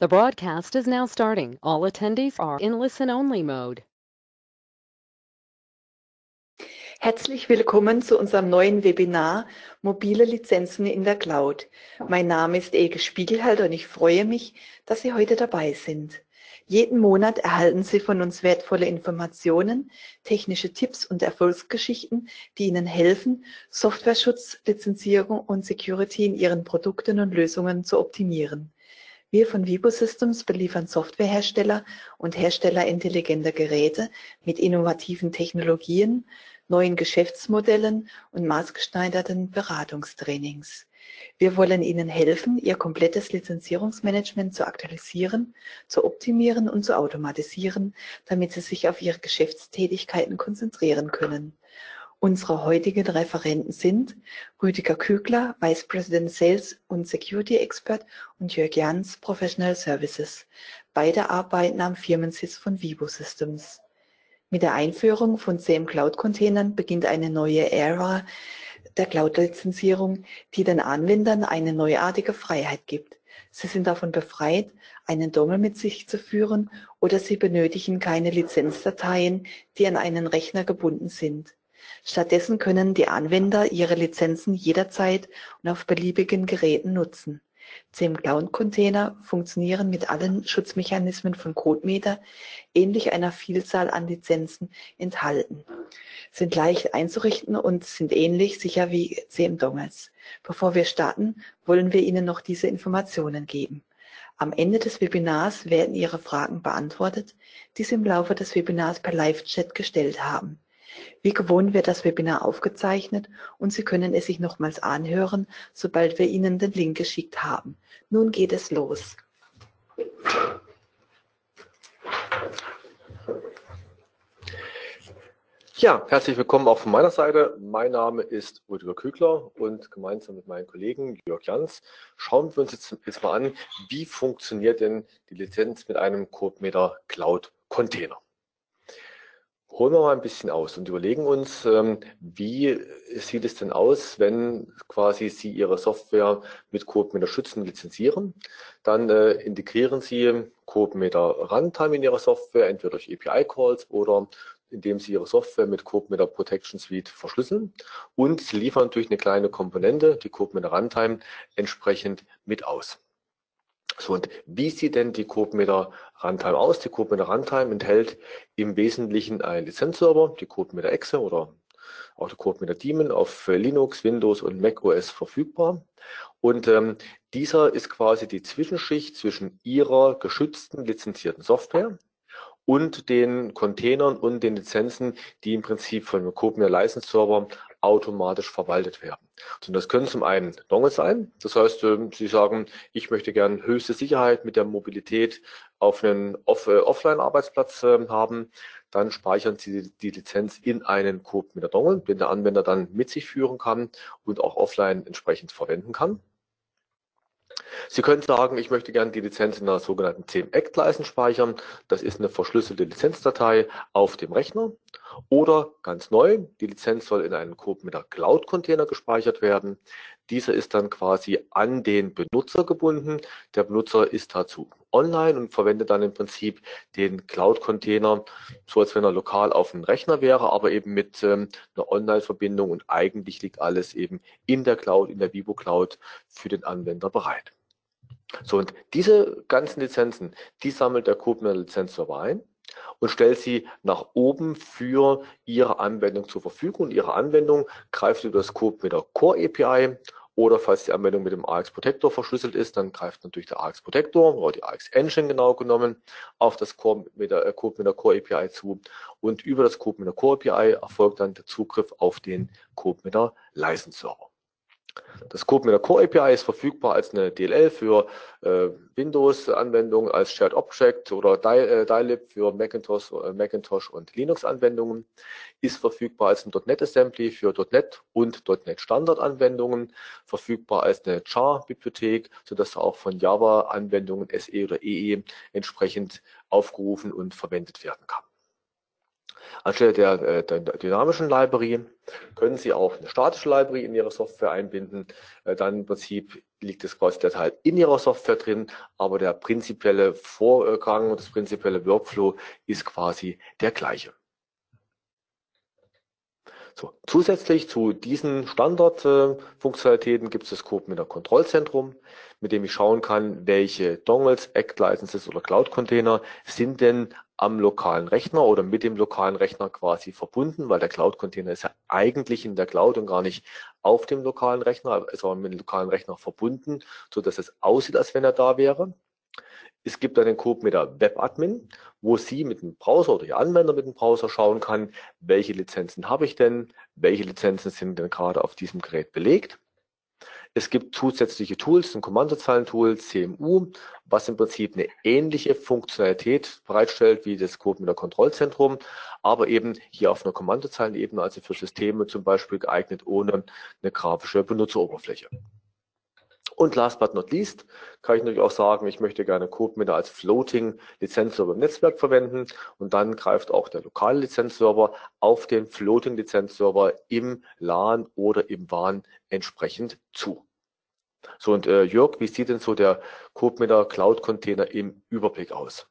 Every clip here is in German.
The broadcast is now starting. All attendees are in listen-only mode. Herzlich willkommen zu unserem neuen Webinar Mobile Lizenzen in der Cloud. Mein Name ist Elke Spiegelhalter und ich freue mich, dass Sie heute dabei sind. Jeden Monat erhalten Sie von uns wertvolle Informationen, technische Tipps und Erfolgsgeschichten, die Ihnen helfen, Softwareschutz, Lizenzierung und Security in Ihren Produkten und Lösungen zu optimieren. Wir von Vibo Systems beliefern Softwarehersteller und Hersteller intelligenter Geräte mit innovativen Technologien, neuen Geschäftsmodellen und maßgeschneiderten Beratungstrainings. Wir wollen Ihnen helfen, Ihr komplettes Lizenzierungsmanagement zu aktualisieren, zu optimieren und zu automatisieren, damit Sie sich auf Ihre Geschäftstätigkeiten konzentrieren können. Unsere heutigen Referenten sind Rüdiger Kügler, Vice President Sales und Security Expert und Jörg Jans, Professional Services. Beide arbeiten am Firmensitz von Vivo Systems. Mit der Einführung von CM Cloud Containern beginnt eine neue Ära der Cloud-Lizenzierung, die den Anwendern eine neuartige Freiheit gibt. Sie sind davon befreit, einen Dongle mit sich zu führen oder sie benötigen keine Lizenzdateien, die an einen Rechner gebunden sind. Stattdessen können die Anwender ihre Lizenzen jederzeit und auf beliebigen Geräten nutzen. CM Cloud Container funktionieren mit allen Schutzmechanismen von CodeMeter ähnlich einer Vielzahl an Lizenzen enthalten, sind leicht einzurichten und sind ähnlich sicher wie CM Dongles. Bevor wir starten, wollen wir Ihnen noch diese Informationen geben. Am Ende des Webinars werden Ihre Fragen beantwortet, die Sie im Laufe des Webinars per Live-Chat gestellt haben. Wie gewohnt wird das Webinar aufgezeichnet und Sie können es sich nochmals anhören, sobald wir Ihnen den Link geschickt haben. Nun geht es los. Ja, herzlich willkommen auch von meiner Seite. Mein Name ist Rüdiger Kügler und gemeinsam mit meinen Kollegen Jörg Jans schauen wir uns jetzt, jetzt mal an, wie funktioniert denn die Lizenz mit einem CodeMeter Cloud Container holen wir mal ein bisschen aus und überlegen uns, ähm, wie sieht es denn aus, wenn quasi Sie Ihre Software mit CodeMeter Schützen lizenzieren. Dann äh, integrieren Sie CodeMeter Runtime in Ihrer Software, entweder durch API-Calls oder indem Sie Ihre Software mit CodeMeter Protection Suite verschlüsseln. Und Sie liefern natürlich eine kleine Komponente, die CodeMeter Runtime, entsprechend mit aus. So, und wie sieht denn die CodeMeter Runtime aus? Die CodeMeter Runtime enthält im Wesentlichen einen Lizenzserver, die CodeMeter Exe oder auch die CodeMeter Daemon auf Linux, Windows und Mac OS verfügbar. Und ähm, dieser ist quasi die Zwischenschicht zwischen Ihrer geschützten, lizenzierten Software und den Containern und den Lizenzen, die im Prinzip von dem CodeMeter License Server automatisch verwaltet werden. Und das können zum einen Dongle sein. Das heißt, ähm, Sie sagen, ich möchte gern höchste Sicherheit mit der Mobilität auf einen Off äh, Offline-Arbeitsplatz äh, haben. Dann speichern Sie die Lizenz in einen Code mit der Dongle, den der Anwender dann mit sich führen kann und auch offline entsprechend verwenden kann. Sie können sagen, ich möchte gerne die Lizenz in einer sogenannten CMX-License speichern. Das ist eine verschlüsselte Lizenzdatei auf dem Rechner. Oder ganz neu, die Lizenz soll in einen Code mit der Cloud-Container gespeichert werden. Dieser ist dann quasi an den Benutzer gebunden. Der Benutzer ist dazu online und verwendet dann im Prinzip den Cloud-Container, so als wenn er lokal auf dem Rechner wäre, aber eben mit ähm, einer Online-Verbindung und eigentlich liegt alles eben in der Cloud, in der Vivo Cloud für den Anwender bereit. So, und diese ganzen Lizenzen, die sammelt der Kubernetes Lizenzserver ein und stellt sie nach oben für Ihre Anwendung zur Verfügung. Und Ihre Anwendung greift über das Kubernetes Core API oder falls die Anwendung mit dem AX Protector verschlüsselt ist, dann greift natürlich der AX Protector oder die AX Engine genau genommen auf das Core mit der, mit der Core API zu. Und über das mit der Core API erfolgt dann der Zugriff auf den mit der License Server. Das Code mit der Core API ist verfügbar als eine DLL für äh, Windows-Anwendungen, als Shared Object oder DILIB äh, für Macintosh, äh, Macintosh und Linux-Anwendungen, ist verfügbar als ein .NET Assembly für .NET und .NET Standard-Anwendungen, verfügbar als eine Char-Bibliothek, sodass auch von Java-Anwendungen SE oder EE e entsprechend aufgerufen und verwendet werden kann. Anstelle der, äh, der, dynamischen Library können Sie auch eine statische Library in Ihre Software einbinden, äh, dann im Prinzip liegt es quasi der Teil in Ihrer Software drin, aber der prinzipielle Vorgang und das prinzipielle Workflow ist quasi der gleiche. So, zusätzlich zu diesen Standardfunktionalitäten äh, gibt es das CodeMeter Kontrollzentrum, mit dem ich schauen kann, welche Dongles, Act Licenses oder Cloud Container sind denn am lokalen Rechner oder mit dem lokalen Rechner quasi verbunden, weil der Cloud Container ist ja eigentlich in der Cloud und gar nicht auf dem lokalen Rechner, ist aber mit dem lokalen Rechner verbunden, so dass es aussieht, als wenn er da wäre. Es gibt einen Code mit der Webadmin, wo Sie mit dem Browser oder Ihr Anwender mit dem Browser schauen kann, welche Lizenzen habe ich denn, welche Lizenzen sind denn gerade auf diesem Gerät belegt. Es gibt zusätzliche Tools, ein Kommandozeilentool, CMU, was im Prinzip eine ähnliche Funktionalität bereitstellt wie das Code mit der Kontrollzentrum, aber eben hier auf einer Kommandozeilenebene, also für Systeme zum Beispiel geeignet ohne eine grafische Benutzeroberfläche. Und last but not least kann ich natürlich auch sagen, ich möchte gerne CodeMeter als Floating Lizenzserver im Netzwerk verwenden und dann greift auch der lokale Lizenzserver auf den Floating Lizenzserver im LAN oder im WAN entsprechend zu. So und äh, Jörg, wie sieht denn so der CodeMeter Cloud Container im Überblick aus?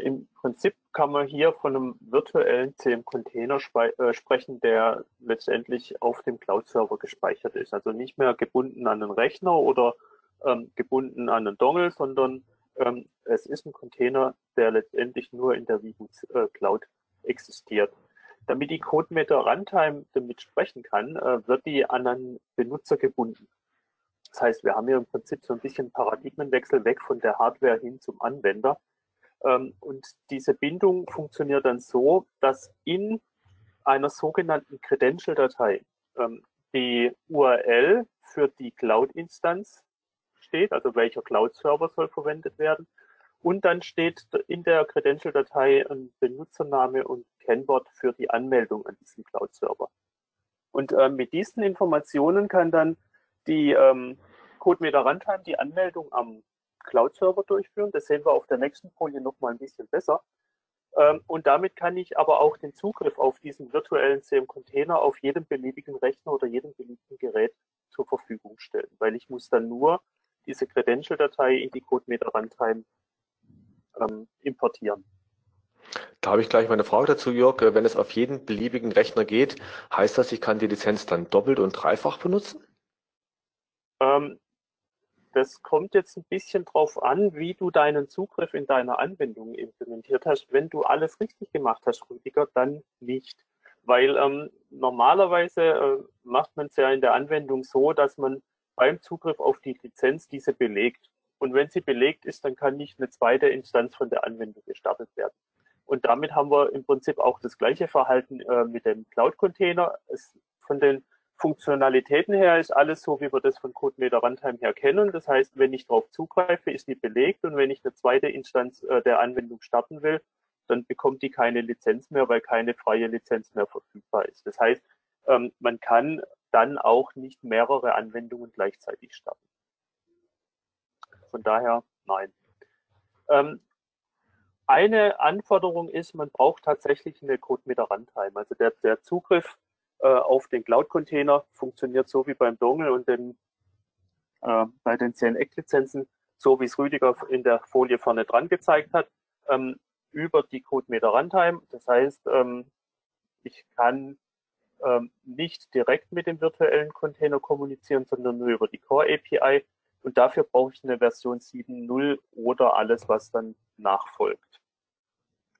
Im Prinzip kann man hier von einem virtuellen CM-Container äh, sprechen, der letztendlich auf dem Cloud-Server gespeichert ist. Also nicht mehr gebunden an den Rechner oder ähm, gebunden an den Dongle, sondern ähm, es ist ein Container, der letztendlich nur in der Vivo äh, Cloud existiert. Damit die CodeMeter Runtime damit sprechen kann, äh, wird die an einen Benutzer gebunden. Das heißt, wir haben hier im Prinzip so ein bisschen Paradigmenwechsel weg von der Hardware hin zum Anwender. Ähm, und diese Bindung funktioniert dann so, dass in einer sogenannten Credential-Datei ähm, die URL für die Cloud-Instanz steht, also welcher Cloud-Server soll verwendet werden. Und dann steht in der Credential-Datei ein Benutzername und Kennwort für die Anmeldung an diesen Cloud-Server. Und äh, mit diesen Informationen kann dann die ähm, CodeMeter Runtime die Anmeldung am Cloud-Server durchführen. Das sehen wir auf der nächsten Folie noch mal ein bisschen besser. Ähm, und damit kann ich aber auch den Zugriff auf diesen virtuellen CM-Container auf jedem beliebigen Rechner oder jedem beliebigen Gerät zur Verfügung stellen, weil ich muss dann nur diese Credential-Datei in die CodeMeter Runtime ähm, importieren. Da habe ich gleich meine Frage dazu, Jörg. Wenn es auf jeden beliebigen Rechner geht, heißt das, ich kann die Lizenz dann doppelt und dreifach benutzen? Ähm, das kommt jetzt ein bisschen drauf an, wie du deinen Zugriff in deiner Anwendung implementiert hast. Wenn du alles richtig gemacht hast, Rüdiger, dann nicht. Weil ähm, normalerweise äh, macht man es ja in der Anwendung so, dass man beim Zugriff auf die Lizenz diese belegt. Und wenn sie belegt ist, dann kann nicht eine zweite Instanz von der Anwendung gestartet werden. Und damit haben wir im Prinzip auch das gleiche Verhalten äh, mit dem Cloud-Container. Von den Funktionalitäten her ist alles so, wie wir das von CodeMeter Runtime her kennen. Das heißt, wenn ich darauf zugreife, ist die belegt und wenn ich eine zweite Instanz äh, der Anwendung starten will, dann bekommt die keine Lizenz mehr, weil keine freie Lizenz mehr verfügbar ist. Das heißt, ähm, man kann dann auch nicht mehrere Anwendungen gleichzeitig starten. Von daher nein. Ähm, eine Anforderung ist, man braucht tatsächlich eine CodeMeter Runtime. Also der, der Zugriff äh, auf den Cloud-Container funktioniert so wie beim Dongle und den, äh, bei den 10 Eck-Lizenzen, so wie es Rüdiger in der Folie vorne dran gezeigt hat, ähm, über die CodeMeter Runtime. Das heißt, ähm, ich kann ähm, nicht direkt mit dem virtuellen Container kommunizieren, sondern nur über die Core API. Und dafür brauche ich eine Version 7.0 oder alles, was dann nachfolgt.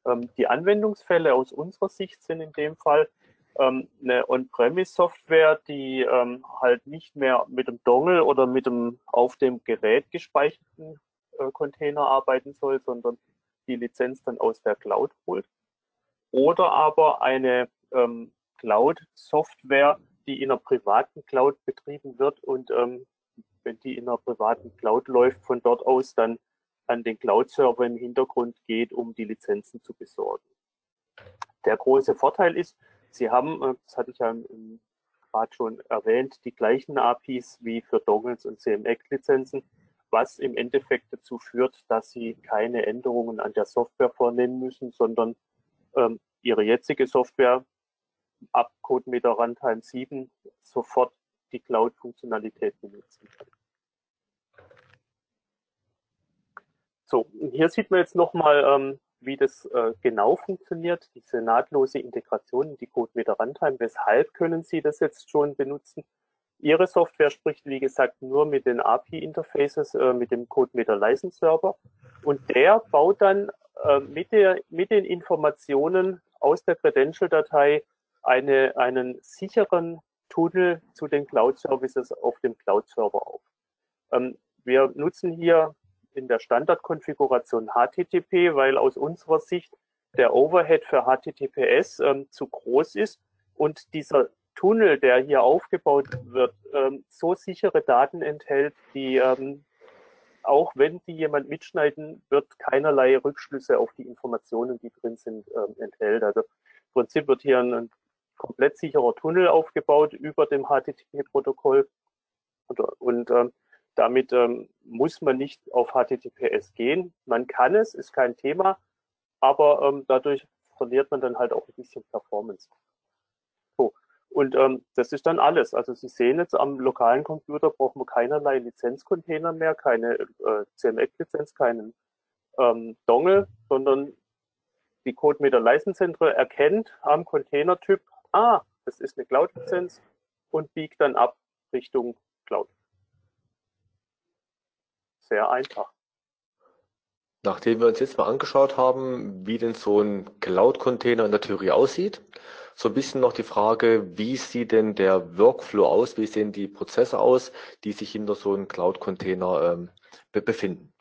Ähm, die Anwendungsfälle aus unserer Sicht sind in dem Fall, ähm, eine On-Premise-Software, die ähm, halt nicht mehr mit dem Dongle oder mit dem auf dem Gerät gespeicherten äh, Container arbeiten soll, sondern die Lizenz dann aus der Cloud holt. Oder aber eine ähm, Cloud-Software, die in einer privaten Cloud betrieben wird und ähm, wenn die in einer privaten Cloud läuft, von dort aus dann an den Cloud-Server im Hintergrund geht, um die Lizenzen zu besorgen. Der große Vorteil ist, Sie haben, äh, das hatte ich ja gerade schon erwähnt, die gleichen APIs wie für Dongles und CMX-Lizenzen, was im Endeffekt dazu führt, dass Sie keine Änderungen an der Software vornehmen müssen, sondern ähm, Ihre jetzige Software ab CodeMeter Runtime 7 sofort die Cloud-Funktionalität benutzen kann. So, hier sieht man jetzt nochmal ähm, wie das äh, genau funktioniert, diese nahtlose Integration in die CodeMeter Runtime. Weshalb können Sie das jetzt schon benutzen? Ihre Software spricht, wie gesagt, nur mit den API-Interfaces, äh, mit dem CodeMeter License Server. Und der baut dann äh, mit, der, mit den Informationen aus der Credential-Datei eine, einen sicheren Tunnel zu den Cloud-Services auf dem Cloud-Server auf. Ähm, wir nutzen hier in der Standardkonfiguration HTTP, weil aus unserer Sicht der Overhead für HTTPS ähm, zu groß ist und dieser Tunnel, der hier aufgebaut wird, ähm, so sichere Daten enthält, die ähm, auch wenn die jemand mitschneiden, wird keinerlei Rückschlüsse auf die Informationen, die drin sind, ähm, enthält. Also im Prinzip wird hier ein, ein komplett sicherer Tunnel aufgebaut über dem HTTP-Protokoll und, und ähm, damit ähm, muss man nicht auf HTTPS gehen. Man kann es, ist kein Thema, aber ähm, dadurch verliert man dann halt auch ein bisschen Performance. So. Und ähm, das ist dann alles. Also Sie sehen jetzt am lokalen Computer braucht man keinerlei Lizenzcontainer mehr, keine äh, CMX-Lizenz, keinen ähm, Dongle, sondern die CodeMeter License Central erkennt am Containertyp, ah, das ist eine Cloud-Lizenz und biegt dann ab Richtung Cloud. Sehr einfach. Nachdem wir uns jetzt mal angeschaut haben, wie denn so ein Cloud-Container in der Theorie aussieht, so ein bisschen noch die Frage, wie sieht denn der Workflow aus, wie sehen die Prozesse aus, die sich hinter so einem Cloud-Container ähm, befinden.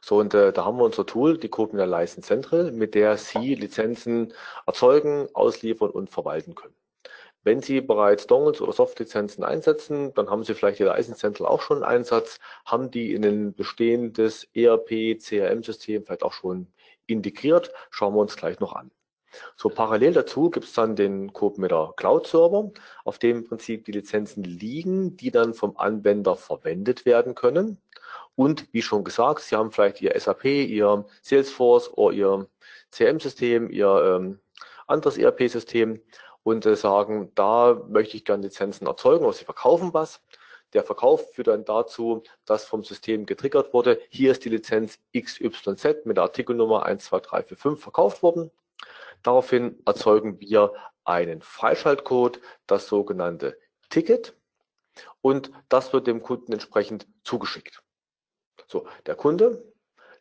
So, und äh, da haben wir unser Tool, die Copia License Central, mit der Sie Lizenzen erzeugen, ausliefern und verwalten können. Wenn Sie bereits Dongles oder Softlizenzen einsetzen, dann haben Sie vielleicht Ihr License auch schon einen Einsatz, haben die in ein bestehendes ERP, CRM-System vielleicht auch schon integriert. Schauen wir uns gleich noch an. So parallel dazu gibt es dann den CodeMeter Cloud Server, auf dem im Prinzip die Lizenzen liegen, die dann vom Anwender verwendet werden können. Und wie schon gesagt, Sie haben vielleicht Ihr SAP, Ihr Salesforce oder Ihr CRM-System, Ihr ähm, anderes ERP-System und äh, sagen, da möchte ich gerne Lizenzen erzeugen oder Sie verkaufen was. Der Verkauf führt dann dazu, dass vom System getriggert wurde, hier ist die Lizenz XYZ mit der Artikelnummer 12345 verkauft worden. Daraufhin erzeugen wir einen Freischaltcode, das sogenannte Ticket, und das wird dem Kunden entsprechend zugeschickt. So, der Kunde,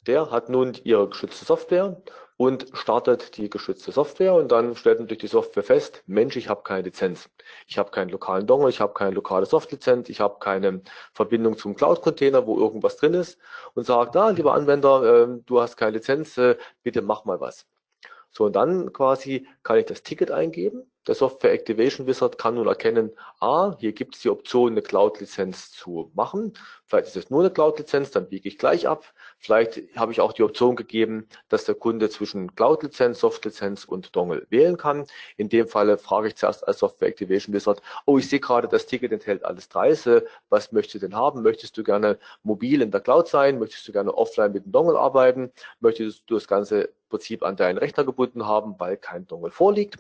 der hat nun ihre geschützte Software und startet die geschützte Software und dann stellt natürlich die Software fest, Mensch, ich habe keine Lizenz. Ich habe keinen lokalen Dongle, ich habe keine lokale Softlizenz, ich habe keine Verbindung zum Cloud-Container, wo irgendwas drin ist und sagt, ah, lieber Anwender, äh, du hast keine Lizenz, äh, bitte mach mal was. So, und dann quasi kann ich das Ticket eingeben. Der Software Activation Wizard kann nun erkennen, ah, hier gibt es die Option, eine Cloud-Lizenz zu machen. Vielleicht ist es nur eine Cloud-Lizenz, dann biege ich gleich ab. Vielleicht habe ich auch die Option gegeben, dass der Kunde zwischen Cloud-Lizenz, Soft-Lizenz und Dongle wählen kann. In dem Falle frage ich zuerst als Software Activation Wizard, oh, ich sehe gerade, das Ticket enthält alles drei. Was möchtest du denn haben? Möchtest du gerne mobil in der Cloud sein? Möchtest du gerne offline mit dem Dongle arbeiten? Möchtest du das ganze Prinzip an deinen Rechner gebunden haben, weil kein Dongle vorliegt?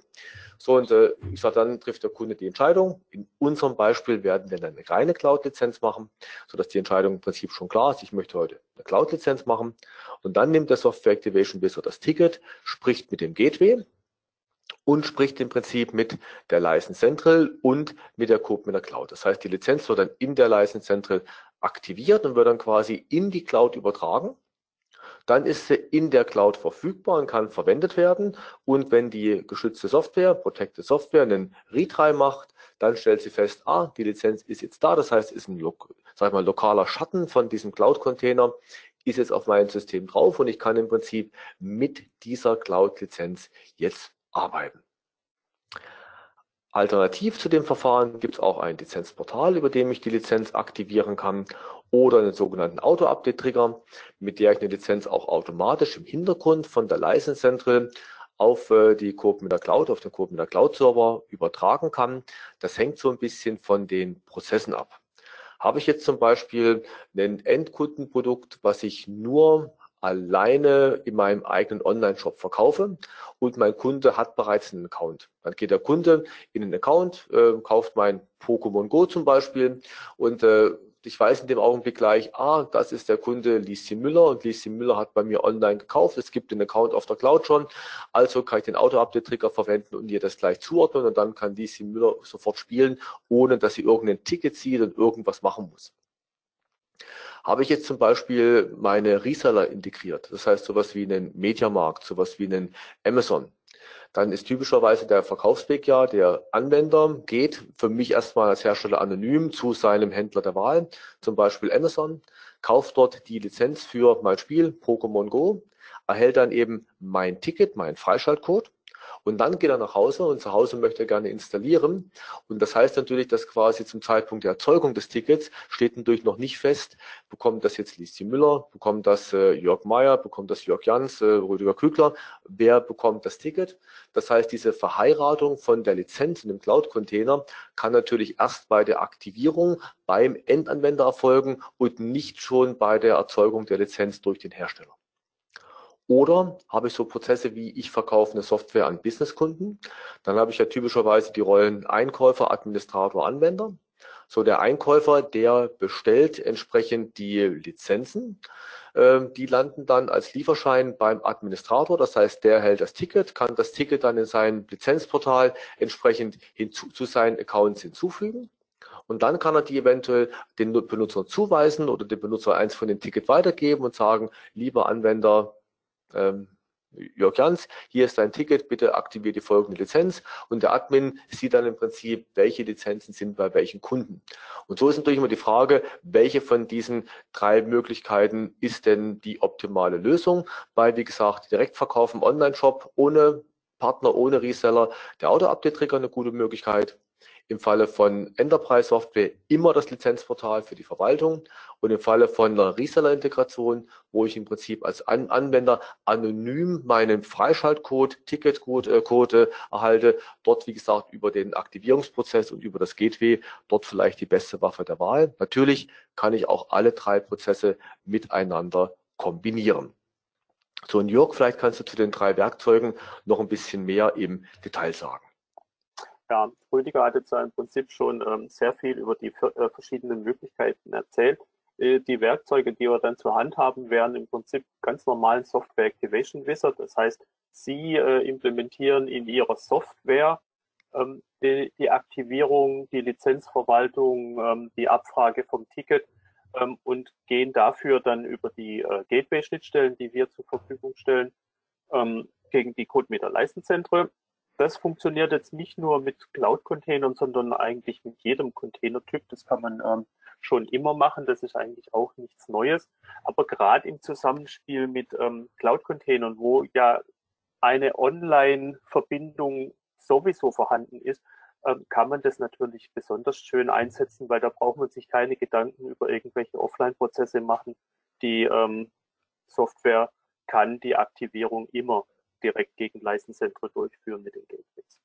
So, und äh, ich sage, dann trifft der Kunde die Entscheidung. In unserem Beispiel werden wir dann eine reine Cloud-Lizenz machen, sodass die Entscheidung im Prinzip schon klar ist. Ich möchte heute eine Cloud-Lizenz machen. Und dann nimmt der Software Activation Wizard das Ticket, spricht mit dem Gateway und spricht im Prinzip mit der License Central und mit der Code mit der Cloud. Das heißt, die Lizenz wird dann in der License Central aktiviert und wird dann quasi in die Cloud übertragen. Dann ist sie in der Cloud verfügbar und kann verwendet werden. Und wenn die geschützte Software, Protected Software, einen Retry macht, dann stellt sie fest, ah, die Lizenz ist jetzt da. Das heißt, ist ein sag mal, lokaler Schatten von diesem Cloud-Container, ist jetzt auf meinem System drauf und ich kann im Prinzip mit dieser Cloud-Lizenz jetzt arbeiten. Alternativ zu dem Verfahren gibt es auch ein Lizenzportal, über dem ich die Lizenz aktivieren kann oder einen sogenannten Auto-Update-Trigger, mit der ich eine Lizenz auch automatisch im Hintergrund von der License Central auf äh, die der Cloud, auf den der Cloud Server übertragen kann. Das hängt so ein bisschen von den Prozessen ab. Habe ich jetzt zum Beispiel ein Endkundenprodukt, was ich nur alleine in meinem eigenen Online-Shop verkaufe und mein Kunde hat bereits einen Account. Dann geht der Kunde in den Account, äh, kauft mein Pokémon Go zum Beispiel und äh, ich weiß in dem Augenblick gleich, ah, das ist der Kunde Lieschen Müller und Lieschen Müller hat bei mir online gekauft. Es gibt den Account auf der Cloud schon. Also kann ich den Auto-Update-Trigger verwenden und ihr das gleich zuordnen und dann kann Lieschen Müller sofort spielen, ohne dass sie irgendein Ticket zieht und irgendwas machen muss. Habe ich jetzt zum Beispiel meine Reseller integriert, das heißt sowas wie einen Mediamarkt, sowas wie einen Amazon, dann ist typischerweise der Verkaufsweg ja, der Anwender geht für mich erstmal als Hersteller anonym zu seinem Händler der Wahl, zum Beispiel Amazon, kauft dort die Lizenz für mein Spiel Pokémon Go, erhält dann eben mein Ticket, mein Freischaltcode und dann geht er nach Hause und zu Hause möchte er gerne installieren. Und das heißt natürlich, dass quasi zum Zeitpunkt der Erzeugung des Tickets steht natürlich noch nicht fest, bekommt das jetzt Liesje Müller, bekommt das äh, Jörg Meyer, bekommt das Jörg Jans, äh, Rüdiger Kügler, wer bekommt das Ticket. Das heißt, diese Verheiratung von der Lizenz in dem Cloud-Container kann natürlich erst bei der Aktivierung beim Endanwender erfolgen und nicht schon bei der Erzeugung der Lizenz durch den Hersteller. Oder habe ich so Prozesse wie ich verkaufe eine Software an Businesskunden. Dann habe ich ja typischerweise die Rollen Einkäufer, Administrator, Anwender. So der Einkäufer, der bestellt entsprechend die Lizenzen. Ähm, die landen dann als Lieferschein beim Administrator. Das heißt, der hält das Ticket, kann das Ticket dann in sein Lizenzportal entsprechend hinzu, zu seinen Accounts hinzufügen. Und dann kann er die eventuell den Benutzer zuweisen oder dem Benutzer eins von dem Ticket weitergeben und sagen, lieber Anwender, ähm, Jörg Jans, hier ist dein Ticket, bitte aktiviere die folgende Lizenz und der Admin sieht dann im Prinzip, welche Lizenzen sind bei welchen Kunden. Und so ist natürlich immer die Frage, welche von diesen drei Möglichkeiten ist denn die optimale Lösung? Bei, wie gesagt, Direktverkauf im Online-Shop ohne Partner, ohne Reseller, der Auto-Update-Trigger eine gute Möglichkeit im Falle von Enterprise Software immer das Lizenzportal für die Verwaltung und im Falle von einer Reseller-Integration, wo ich im Prinzip als An Anwender anonym meinen Freischaltcode, Ticketcode äh, erhalte, dort wie gesagt über den Aktivierungsprozess und über das Gateway, dort vielleicht die beste Waffe der Wahl. Natürlich kann ich auch alle drei Prozesse miteinander kombinieren. So, und Jörg, vielleicht kannst du zu den drei Werkzeugen noch ein bisschen mehr im Detail sagen. Ja, Rüdiger hat jetzt im Prinzip schon ähm, sehr viel über die äh, verschiedenen Möglichkeiten erzählt. Äh, die Werkzeuge, die wir dann zur Hand haben, wären im Prinzip ganz normalen Software Activation Wizard. Das heißt, Sie äh, implementieren in Ihrer Software ähm, die, die, Aktivierung, die Lizenzverwaltung, ähm, die Abfrage vom Ticket ähm, und gehen dafür dann über die äh, Gateway-Schnittstellen, die wir zur Verfügung stellen, ähm, gegen die CodeMeter-Leistenzentren das funktioniert jetzt nicht nur mit Cloud-Containern, sondern eigentlich mit jedem Containertyp. Das kann man ähm, schon immer machen. Das ist eigentlich auch nichts Neues. Aber gerade im Zusammenspiel mit ähm, Cloud-Containern, wo ja eine Online-Verbindung sowieso vorhanden ist, ähm, kann man das natürlich besonders schön einsetzen, weil da braucht man sich keine Gedanken über irgendwelche Offline-Prozesse machen. Die ähm, Software kann die Aktivierung immer direkt gegen Leistenzentren durchführen mit den Gateways.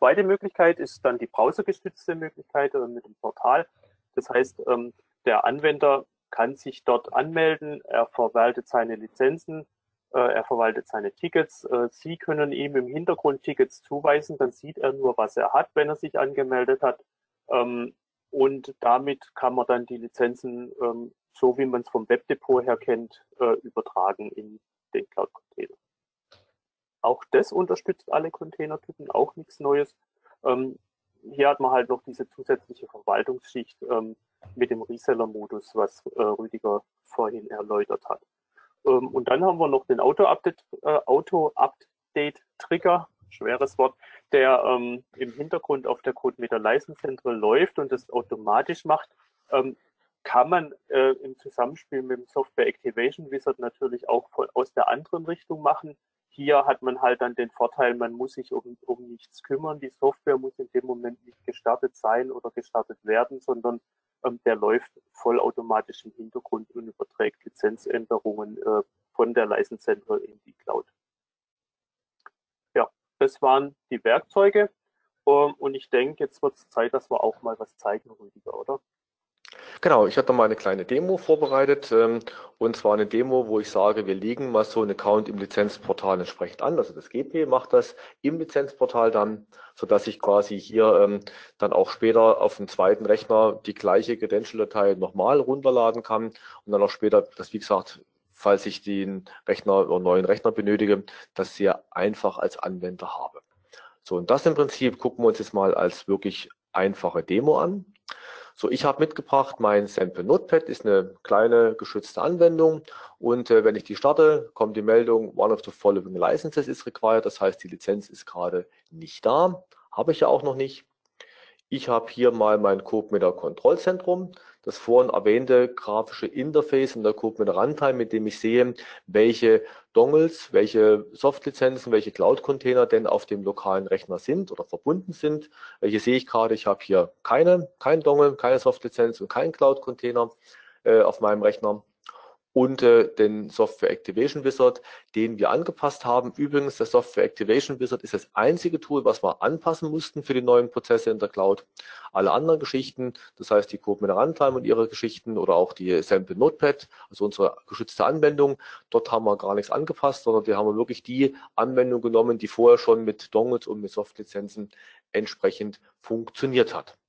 Zweite Möglichkeit ist dann die browsergestützte Möglichkeit äh, mit dem Portal. Das heißt, ähm, der Anwender kann sich dort anmelden, er verwaltet seine Lizenzen, äh, er verwaltet seine Tickets. Äh, Sie können ihm im Hintergrund Tickets zuweisen, dann sieht er nur, was er hat, wenn er sich angemeldet hat. Ähm, und damit kann man dann die Lizenzen, ähm, so wie man es vom Webdepot her kennt, übertragen in den Cloud-Container. Auch das unterstützt alle Containertypen, auch nichts Neues. Ähm, hier hat man halt noch diese zusätzliche Verwaltungsschicht ähm, mit dem Reseller-Modus, was äh, Rüdiger vorhin erläutert hat. Ähm, und dann haben wir noch den Auto-Update-Trigger, Auto schweres Wort, der ähm, im Hintergrund auf der CodeMeter Leistenzentrum läuft und das automatisch macht. Ähm, kann man äh, im Zusammenspiel mit dem Software Activation Wizard natürlich auch von, aus der anderen Richtung machen. Hier hat man halt dann den Vorteil, man muss sich um, um nichts kümmern. Die Software muss in dem Moment nicht gestartet sein oder gestartet werden, sondern ähm, der läuft vollautomatisch im Hintergrund und überträgt Lizenzänderungen äh, von der License Central in die Cloud. Ja, das waren die Werkzeuge. Ähm, und ich denke, jetzt wird es Zeit, dass wir auch mal was zeigen, Rüdiger, oder? Genau, ich hatte mal eine kleine Demo vorbereitet ähm, und zwar eine Demo, wo ich sage, wir legen mal so einen Account im Lizenzportal entsprechend an. Also das GP macht das im Lizenzportal dann, sodass ich quasi hier ähm, dann auch später auf dem zweiten Rechner die gleiche Credential-Datei nochmal runterladen kann und dann auch später, das wie gesagt, falls ich den Rechner oder neuen Rechner benötige, das sehr einfach als Anwender habe. So, und das im Prinzip gucken wir uns jetzt mal als wirklich einfache Demo an. So, ich habe mitgebracht, mein Sample Notepad ist eine kleine geschützte Anwendung. Und äh, wenn ich die starte, kommt die Meldung, one of the following licenses is required, das heißt, die Lizenz ist gerade nicht da, habe ich ja auch noch nicht. Ich habe hier mal mein CodeMeter Kontrollzentrum, das vorhin erwähnte grafische Interface in der CodeMeter Runtime, mit dem ich sehe, welche Dongles, welche Softlizenzen, welche Cloud-Container denn auf dem lokalen Rechner sind oder verbunden sind. Hier sehe ich gerade, ich habe hier keine, kein Dongle, keine Softlizenz und keinen Cloud-Container äh, auf meinem Rechner und äh, den Software Activation Wizard, den wir angepasst haben. Übrigens, der Software Activation Wizard ist das einzige Tool, was wir anpassen mussten für die neuen Prozesse in der Cloud. Alle anderen Geschichten, das heißt die Code Runtime und ihre Geschichten oder auch die Sample Notepad, also unsere geschützte Anwendung, dort haben wir gar nichts angepasst, sondern wir haben wirklich die Anwendung genommen, die vorher schon mit Dongles und mit Softlizenzen entsprechend funktioniert hat.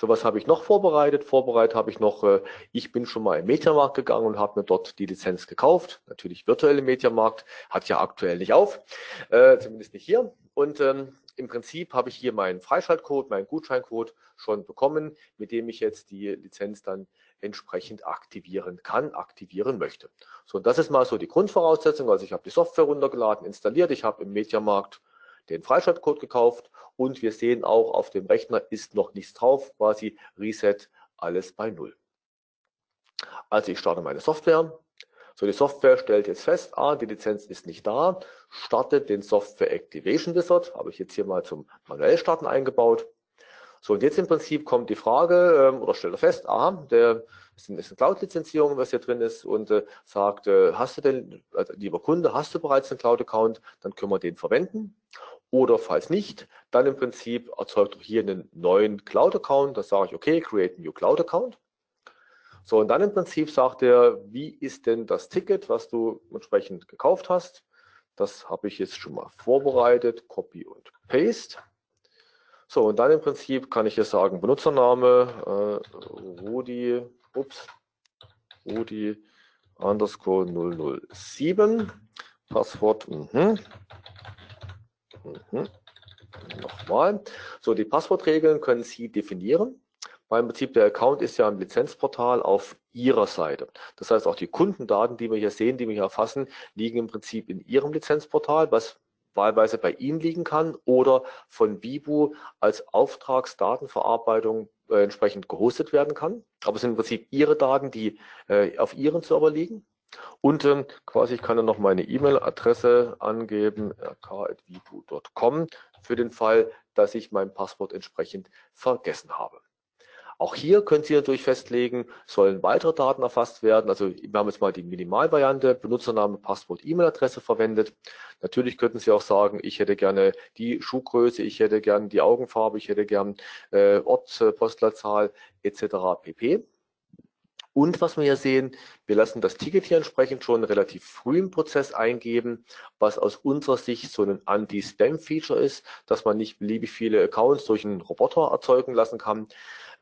So was habe ich noch vorbereitet. Vorbereitet habe ich noch, äh, ich bin schon mal im Mediamarkt gegangen und habe mir dort die Lizenz gekauft. Natürlich virtuelle Mediamarkt, hat ja aktuell nicht auf, äh, zumindest nicht hier. Und ähm, im Prinzip habe ich hier meinen Freischaltcode, meinen Gutscheincode schon bekommen, mit dem ich jetzt die Lizenz dann entsprechend aktivieren kann, aktivieren möchte. So, und das ist mal so die Grundvoraussetzung. Also ich habe die Software runtergeladen, installiert, ich habe im Mediamarkt den Freischaltcode gekauft und wir sehen auch auf dem Rechner ist noch nichts drauf, quasi Reset, alles bei Null. Also ich starte meine Software. So, die Software stellt jetzt fest, ah, die Lizenz ist nicht da, startet den Software Activation Wizard, habe ich jetzt hier mal zum manuell starten eingebaut. So, und jetzt im Prinzip kommt die Frage, ähm, oder stellt er fest, aha, der ist eine Cloud-Lizenzierung, was hier drin ist, und äh, sagt, äh, hast du denn, also, lieber Kunde, hast du bereits einen Cloud-Account, dann können wir den verwenden. Oder falls nicht, dann im Prinzip erzeugt er hier einen neuen Cloud-Account. Da sage ich, okay, create new Cloud-Account. So, und dann im Prinzip sagt er, wie ist denn das Ticket, was du entsprechend gekauft hast? Das habe ich jetzt schon mal vorbereitet, Copy und Paste. So, und dann im Prinzip kann ich hier sagen, Benutzername, äh, Rudi, ups, Rudi underscore 007, Passwort, mh. Mhm. Nochmal. So, die Passwortregeln können Sie definieren. Weil im Prinzip der Account ist ja im Lizenzportal auf Ihrer Seite. Das heißt, auch die Kundendaten, die wir hier sehen, die wir hier erfassen, liegen im Prinzip in Ihrem Lizenzportal, was wahlweise bei Ihnen liegen kann oder von Vibu als Auftragsdatenverarbeitung äh, entsprechend gehostet werden kann. Aber es sind im Prinzip Ihre Daten, die äh, auf Ihren Server liegen. Und ähm, quasi, ich kann dann noch meine E-Mail-Adresse angeben, rk.vibu.com, für den Fall, dass ich mein Passwort entsprechend vergessen habe. Auch hier können Sie natürlich festlegen, sollen weitere Daten erfasst werden. Also wir haben jetzt mal die Minimalvariante, Benutzername, Passwort, E-Mail-Adresse verwendet. Natürlich könnten Sie auch sagen, ich hätte gerne die Schuhgröße, ich hätte gerne die Augenfarbe, ich hätte gerne äh, Ort, Postleitzahl etc. pp. Und was wir hier sehen, wir lassen das Ticket hier entsprechend schon relativ früh im Prozess eingeben, was aus unserer Sicht so ein Anti-Spam-Feature ist, dass man nicht beliebig viele Accounts durch einen Roboter erzeugen lassen kann.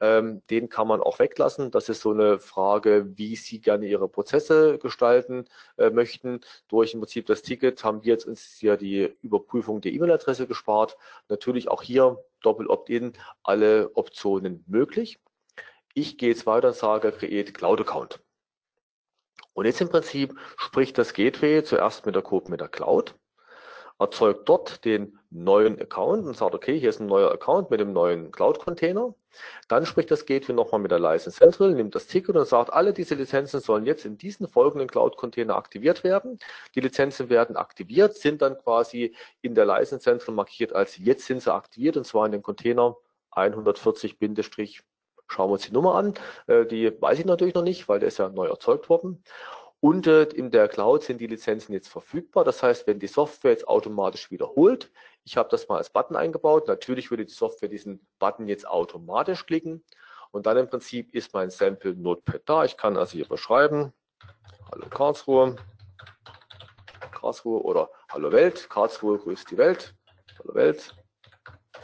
Ähm, den kann man auch weglassen. Das ist so eine Frage, wie Sie gerne Ihre Prozesse gestalten äh, möchten. Durch im Prinzip das Ticket haben wir jetzt uns hier die Überprüfung der E-Mail-Adresse gespart. Natürlich auch hier Doppel-Opt-in, alle Optionen möglich. Ich gehe jetzt weiter und sage Create Cloud Account. Und jetzt im Prinzip spricht das Gateway zuerst mit der Code mit der Cloud, erzeugt dort den neuen Account und sagt, okay, hier ist ein neuer Account mit dem neuen Cloud-Container. Dann spricht das Gateway nochmal mit der License Central, nimmt das Ticket und sagt, alle diese Lizenzen sollen jetzt in diesen folgenden Cloud-Container aktiviert werden. Die Lizenzen werden aktiviert, sind dann quasi in der License Central markiert als jetzt sind sie aktiviert und zwar in dem Container 140 Schauen wir uns die Nummer an. Äh, die weiß ich natürlich noch nicht, weil der ist ja neu erzeugt worden. Und in der Cloud sind die Lizenzen jetzt verfügbar. Das heißt, wenn die Software jetzt automatisch wiederholt, ich habe das mal als Button eingebaut, natürlich würde die Software diesen Button jetzt automatisch klicken. Und dann im Prinzip ist mein Sample Notepad da. Ich kann also hier beschreiben, Hallo Karlsruhe, Karlsruhe oder Hallo Welt, Karlsruhe grüßt die Welt, Hallo Welt,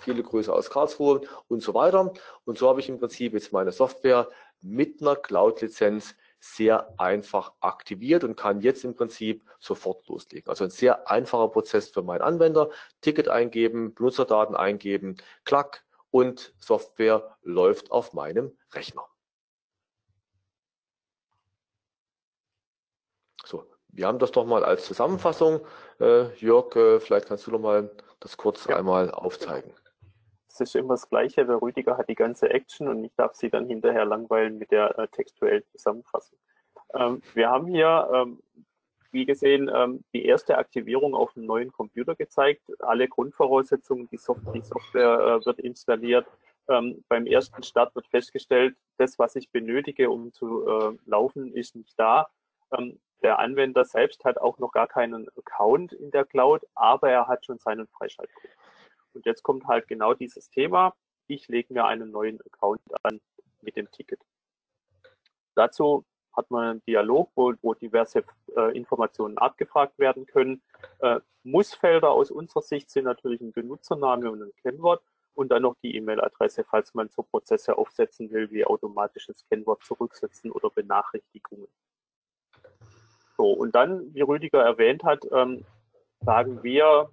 viele Grüße aus Karlsruhe und so weiter. Und so habe ich im Prinzip jetzt meine Software mit einer Cloud-Lizenz sehr einfach aktiviert und kann jetzt im Prinzip sofort loslegen. Also ein sehr einfacher Prozess für meinen Anwender. Ticket eingeben, Benutzerdaten eingeben, klack und Software läuft auf meinem Rechner. So, wir haben das doch mal als Zusammenfassung. Äh, Jörg, äh, vielleicht kannst du noch mal das kurz ja. einmal aufzeigen. Es ist immer das Gleiche, der Rüdiger hat die ganze Action und ich darf sie dann hinterher langweilen mit der äh, textuellen Zusammenfassung. Ähm, wir haben hier, ähm, wie gesehen, ähm, die erste Aktivierung auf einem neuen Computer gezeigt. Alle Grundvoraussetzungen, die, Soft die Software äh, wird installiert. Ähm, beim ersten Start wird festgestellt, das, was ich benötige, um zu äh, laufen, ist nicht da. Ähm, der Anwender selbst hat auch noch gar keinen Account in der Cloud, aber er hat schon seinen Freischaltcode. Und jetzt kommt halt genau dieses Thema. Ich lege mir einen neuen Account an mit dem Ticket. Dazu hat man einen Dialog, wo, wo diverse äh, Informationen abgefragt werden können. Äh, Mussfelder aus unserer Sicht sind natürlich ein Benutzername und ein Kennwort und dann noch die E-Mail-Adresse, falls man so Prozesse aufsetzen will, wie automatisches Kennwort zurücksetzen oder Benachrichtigungen. So, und dann, wie Rüdiger erwähnt hat, ähm, sagen wir,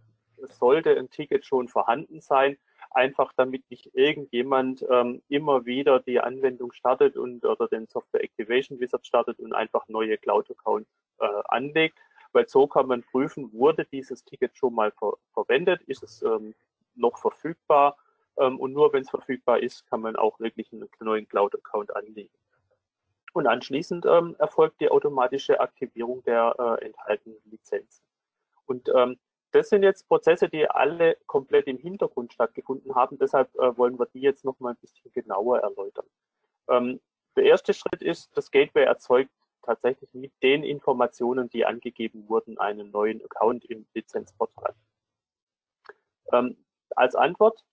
sollte ein Ticket schon vorhanden sein, einfach damit nicht irgendjemand ähm, immer wieder die Anwendung startet und oder den Software Activation Wizard startet und einfach neue Cloud-Accounts äh, anlegt, weil so kann man prüfen, wurde dieses Ticket schon mal ver verwendet, ist es ähm, noch verfügbar ähm, und nur wenn es verfügbar ist, kann man auch wirklich einen neuen Cloud-Account anlegen. Und anschließend ähm, erfolgt die automatische Aktivierung der äh, enthaltenen Lizenzen. Und ähm, das sind jetzt Prozesse, die alle komplett im Hintergrund stattgefunden haben. Deshalb äh, wollen wir die jetzt noch mal ein bisschen genauer erläutern. Ähm, der erste Schritt ist, das Gateway erzeugt tatsächlich mit den Informationen, die angegeben wurden, einen neuen Account im Lizenzportal. Ähm, als Antwort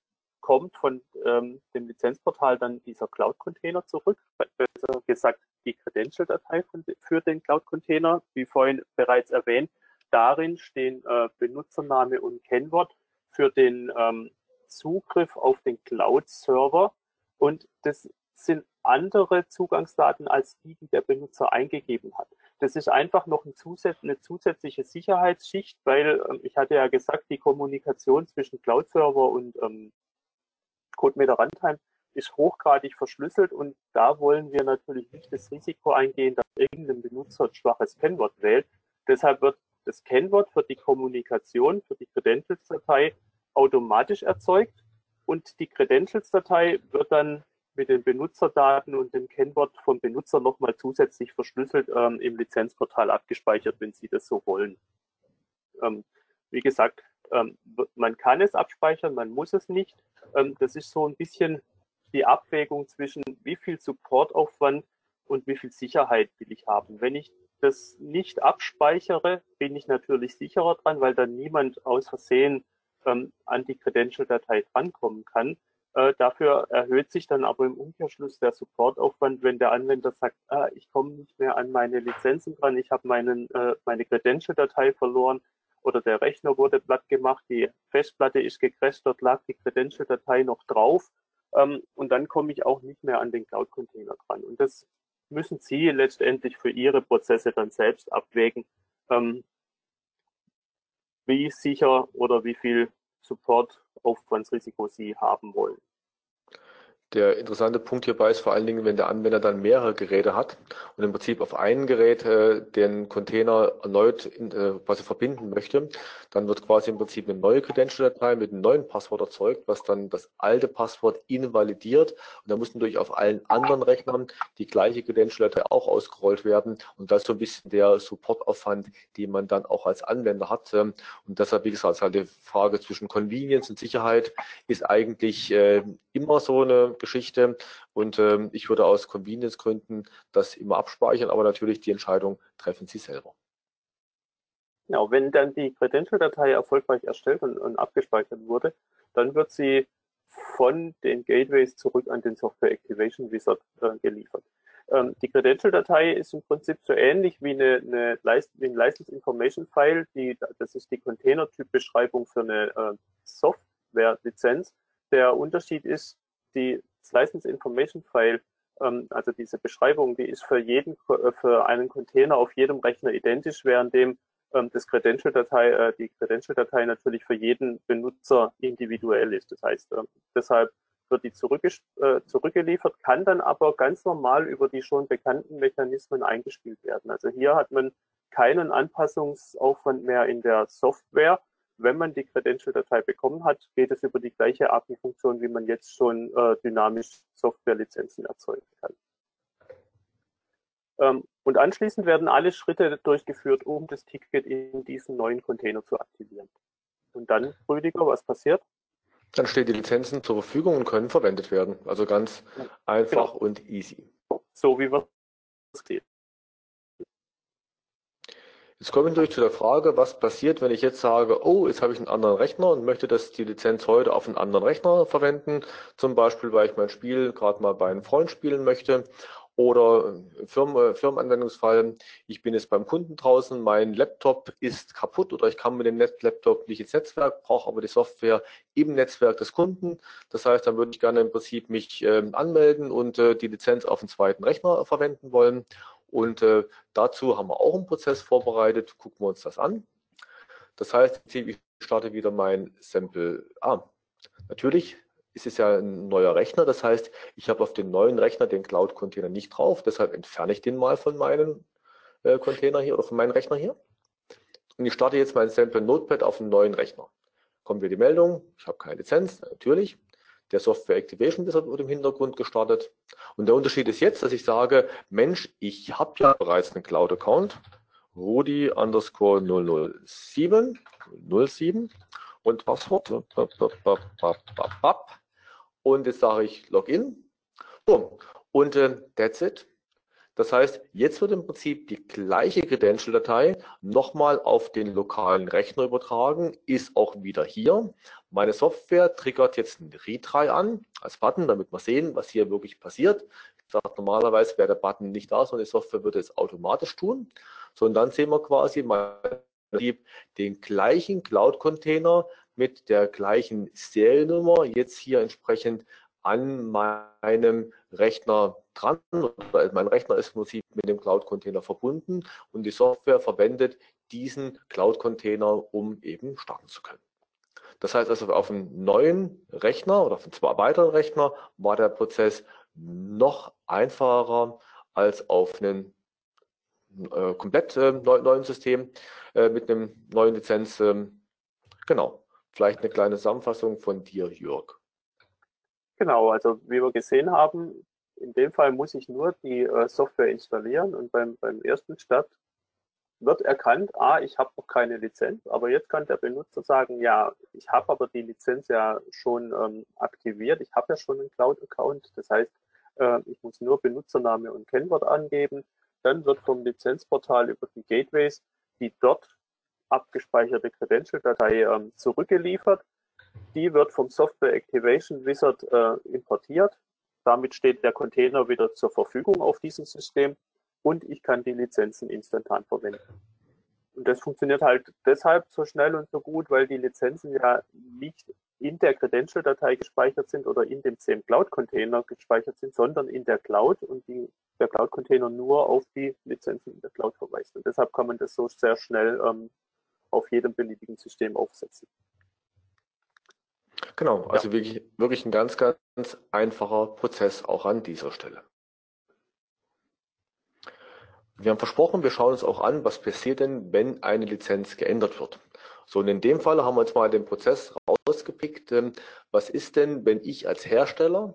kommt von ähm, dem Lizenzportal dann dieser Cloud-Container zurück, besser gesagt die Credential-Datei für den Cloud-Container, wie vorhin bereits erwähnt. Darin stehen äh, Benutzername und Kennwort für den ähm, Zugriff auf den Cloud-Server und das sind andere Zugangsdaten als die, die der Benutzer eingegeben hat. Das ist einfach noch ein zusät eine zusätzliche Sicherheitsschicht, weil ähm, ich hatte ja gesagt, die Kommunikation zwischen Cloud-Server und ähm, CodeMeter Runtime ist hochgradig verschlüsselt und da wollen wir natürlich nicht das Risiko eingehen, dass irgendein Benutzer ein schwaches Kennwort wählt. Deshalb wird das Kennwort für die Kommunikation, für die Credentials-Datei automatisch erzeugt und die Credentials-Datei wird dann mit den Benutzerdaten und dem Kennwort vom Benutzer nochmal zusätzlich verschlüsselt ähm, im Lizenzportal abgespeichert, wenn Sie das so wollen. Ähm, wie gesagt, ähm, man kann es abspeichern, man muss es nicht. Ähm, das ist so ein bisschen die Abwägung zwischen wie viel Supportaufwand und wie viel Sicherheit will ich haben. Wenn ich das nicht abspeichere, bin ich natürlich sicherer dran, weil dann niemand aus Versehen ähm, an die Credential-Datei drankommen kann. Äh, dafür erhöht sich dann aber im Umkehrschluss der Supportaufwand, wenn der Anwender sagt, ah, ich komme nicht mehr an meine Lizenzen dran, ich habe äh, meine Credential-Datei verloren oder der Rechner wurde platt gemacht, die Festplatte ist gecrashed, dort lag die Credential-Datei noch drauf ähm, und dann komme ich auch nicht mehr an den Cloud-Container dran. Und das müssen Sie letztendlich für Ihre Prozesse dann selbst abwägen, ähm, wie sicher oder wie viel Support-Aufwandsrisiko Sie haben wollen. Der interessante Punkt hierbei ist vor allen Dingen, wenn der Anwender dann mehrere Geräte hat und im Prinzip auf ein Gerät äh, den Container erneut in, äh, quasi verbinden möchte, dann wird quasi im Prinzip eine neue Credential-Datei mit einem neuen Passwort erzeugt, was dann das alte Passwort invalidiert. Und dann muss natürlich auf allen anderen Rechnern die gleiche Credential-Datei auch ausgerollt werden. Und das ist so ein bisschen der Supportaufwand, den man dann auch als Anwender hat. Ähm, und deshalb, wie gesagt, halt die Frage zwischen Convenience und Sicherheit ist eigentlich äh, immer so eine Geschichte. Und ähm, ich würde aus Convenience-Gründen das immer abspeichern, aber natürlich die Entscheidung treffen Sie selber. Genau, wenn dann die Credential-Datei erfolgreich erstellt und, und, abgespeichert wurde, dann wird sie von den Gateways zurück an den Software Activation Wizard äh, geliefert. Ähm, die Credential-Datei ist im Prinzip so ähnlich wie, eine, eine wie ein License Information File. Die, das ist die Container-Typ-Beschreibung für eine äh, Software-Lizenz. Der Unterschied ist, die License Information File, ähm, also diese Beschreibung, die ist für jeden, äh, für einen Container auf jedem Rechner identisch, währenddem ähm, das Credential-Datei, äh, die Credential-Datei natürlich für jeden Benutzer individuell ist. Das heißt, äh, deshalb wird die äh, zurückgeliefert, kann dann aber ganz normal über die schon bekannten Mechanismen eingespielt werden. Also hier hat man keinen Anpassungsaufwand mehr in der Software. Wenn man die Credential-Datei bekommen hat, geht es über die gleiche API-Funktion, wie man jetzt schon äh, dynamisch Software-Lizenzen erzeugen kann. Ähm, und anschließend werden alle Schritte durchgeführt, um das Ticket in diesen neuen Container zu aktivieren. Und dann, Rüdiger, was passiert? Dann stehen die Lizenzen zur Verfügung und können verwendet werden. Also ganz einfach genau. und easy. So wie wir es sehen. Jetzt komme ich durch zu der Frage, was passiert, wenn ich jetzt sage, oh, jetzt habe ich einen anderen Rechner und möchte das die Lizenz heute auf einen anderen Rechner verwenden. Zum Beispiel, weil ich mein Spiel gerade mal bei einem Freund spielen möchte oder Firmen, äh, Firmenanwendungsfall, ich bin jetzt beim Kunden draußen, mein Laptop ist kaputt oder ich kann mit dem Laptop nicht ins Netzwerk, brauche aber die Software im Netzwerk des Kunden. Das heißt, dann würde ich gerne im Prinzip mich äh, anmelden und äh, die Lizenz auf den zweiten Rechner verwenden wollen. Und äh, dazu haben wir auch einen Prozess vorbereitet. Gucken wir uns das an. Das heißt, ich starte wieder mein Sample. Ah, natürlich ist es ja ein neuer Rechner. Das heißt, ich habe auf den neuen Rechner den Cloud-Container nicht drauf. Deshalb entferne ich den mal von meinem äh, Container hier oder von meinem Rechner hier. Und ich starte jetzt mein Sample Notepad auf einen neuen Rechner. Kommt wieder die Meldung, ich habe keine Lizenz, natürlich. Der Software Activation Wizard wird im Hintergrund gestartet. Und der Unterschied ist jetzt, dass ich sage, Mensch, ich habe ja bereits einen Cloud-Account, Rudi underscore 007, 07 und Passwort. Und jetzt sage ich Login. Boom. Und äh, that's it. Das heißt, jetzt wird im Prinzip die gleiche Credential-Datei nochmal auf den lokalen Rechner übertragen, ist auch wieder hier. Meine Software triggert jetzt einen Retry an als Button, damit wir sehen, was hier wirklich passiert. Ich sage, normalerweise wäre der Button nicht da, sondern die Software würde es automatisch tun. So, und dann sehen wir quasi den gleichen Cloud-Container mit der gleichen Seriennummer jetzt hier entsprechend an meinem Rechner dran. Mein Rechner ist im Prinzip mit dem Cloud-Container verbunden und die Software verwendet diesen Cloud-Container, um eben starten zu können. Das heißt also, auf einem neuen Rechner oder auf einem zwei weiteren Rechner war der Prozess noch einfacher als auf einem äh, komplett äh, neuen System äh, mit einem neuen Lizenz. Ähm, genau. Vielleicht eine kleine Zusammenfassung von dir, Jörg. Genau, also wie wir gesehen haben, in dem Fall muss ich nur die äh, Software installieren und beim, beim ersten Start wird erkannt, ah, ich habe noch keine Lizenz, aber jetzt kann der Benutzer sagen, ja, ich habe aber die Lizenz ja schon ähm, aktiviert, ich habe ja schon einen Cloud-Account, das heißt, äh, ich muss nur Benutzername und Kennwort angeben, dann wird vom Lizenzportal über die Gateways die dort abgespeicherte Credential-Datei ähm, zurückgeliefert. Die wird vom Software Activation Wizard äh, importiert. Damit steht der Container wieder zur Verfügung auf diesem System und ich kann die Lizenzen instantan verwenden. Und das funktioniert halt deshalb so schnell und so gut, weil die Lizenzen ja nicht in der Credential-Datei gespeichert sind oder in dem CM Cloud-Container gespeichert sind, sondern in der Cloud und die, der Cloud-Container nur auf die Lizenzen in der Cloud verweist. Und deshalb kann man das so sehr schnell ähm, auf jedem beliebigen System aufsetzen. Genau, also ja. wirklich, wirklich ein ganz, ganz einfacher Prozess auch an dieser Stelle. Wir haben versprochen, wir schauen uns auch an, was passiert denn, wenn eine Lizenz geändert wird. So, und in dem Fall haben wir jetzt mal den Prozess rausgepickt. Ähm, was ist denn, wenn ich als Hersteller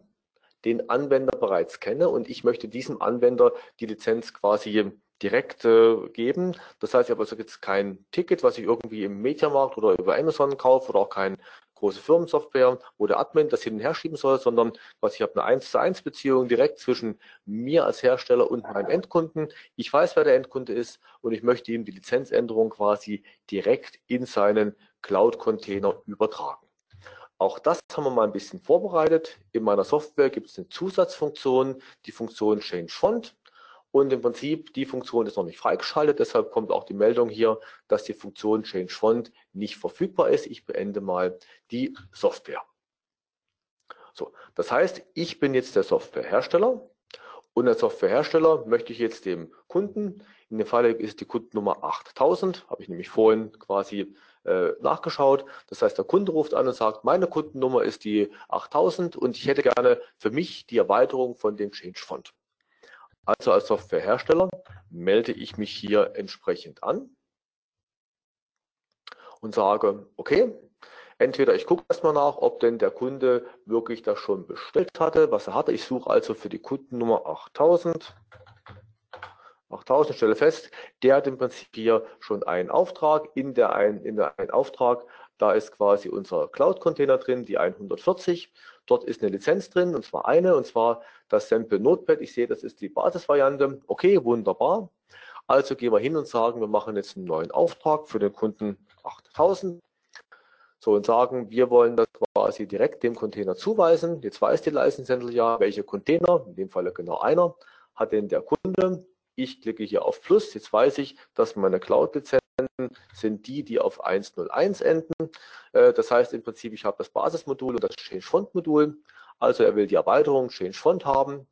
den Anwender bereits kenne und ich möchte diesem Anwender die Lizenz quasi direkt äh, geben. Das heißt, ich habe also jetzt kein Ticket, was ich irgendwie im Mediamarkt oder über Amazon kaufe oder auch kein große Firmensoftware, wo der Admin das hin und her schieben soll, sondern was ich habe eine 1 zu 1 Beziehung direkt zwischen mir als Hersteller und meinem Endkunden. Ich weiß, wer der Endkunde ist und ich möchte ihm die Lizenzänderung quasi direkt in seinen Cloud-Container übertragen. Auch das haben wir mal ein bisschen vorbereitet. In meiner Software gibt es eine Zusatzfunktion, die Funktion Change Font. Und im Prinzip, die Funktion ist noch nicht freigeschaltet, deshalb kommt auch die Meldung hier, dass die Funktion Change Font nicht verfügbar ist. Ich beende mal die Software. So, das heißt, ich bin jetzt der Softwarehersteller und als Softwarehersteller möchte ich jetzt dem Kunden, in dem Fall ist die Kundennummer 8000, habe ich nämlich vorhin quasi äh, nachgeschaut. Das heißt, der Kunde ruft an und sagt, meine Kundennummer ist die 8000 und ich hätte gerne für mich die Erweiterung von dem Change Font. Also als Softwarehersteller melde ich mich hier entsprechend an und sage, okay, entweder ich gucke erstmal nach, ob denn der Kunde wirklich das schon bestellt hatte, was er hatte. Ich suche also für die Kundennummer 8000. 8000, stelle fest, der hat im Prinzip hier schon einen Auftrag. In der, ein, in der einen Auftrag, da ist quasi unser Cloud-Container drin, die 140. Dort ist eine Lizenz drin, und zwar eine, und zwar das Sample Notepad. Ich sehe, das ist die Basisvariante. Okay, wunderbar. Also gehen wir hin und sagen, wir machen jetzt einen neuen Auftrag für den Kunden 8000. So und sagen, wir wollen das quasi direkt dem Container zuweisen. Jetzt weiß die License Handler ja, welche Container, in dem Falle genau einer, hat denn der Kunde. Ich klicke hier auf Plus. Jetzt weiß ich, dass meine Cloud-Lizenzen sind die, die auf 101 enden. Äh, das heißt im Prinzip, ich habe das Basismodul und das Change Font Modul. Also er will die Erweiterung Change Font haben.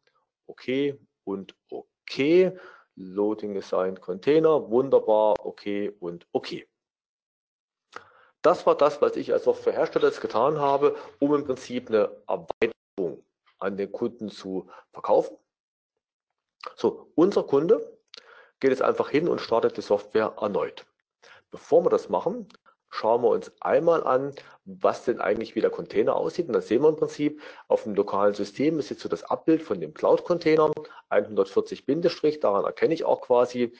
Okay und okay. Loading Assigned Container. Wunderbar. Okay und okay. Das war das, was ich als Softwarehersteller jetzt getan habe, um im Prinzip eine Erweiterung an den Kunden zu verkaufen. So, unser Kunde geht jetzt einfach hin und startet die Software erneut. Bevor wir das machen, schauen wir uns einmal an, was denn eigentlich wie der Container aussieht. Und da sehen wir im Prinzip, auf dem lokalen System ist jetzt so das Abbild von dem Cloud-Container, 140 Bindestrich, daran erkenne ich auch quasi,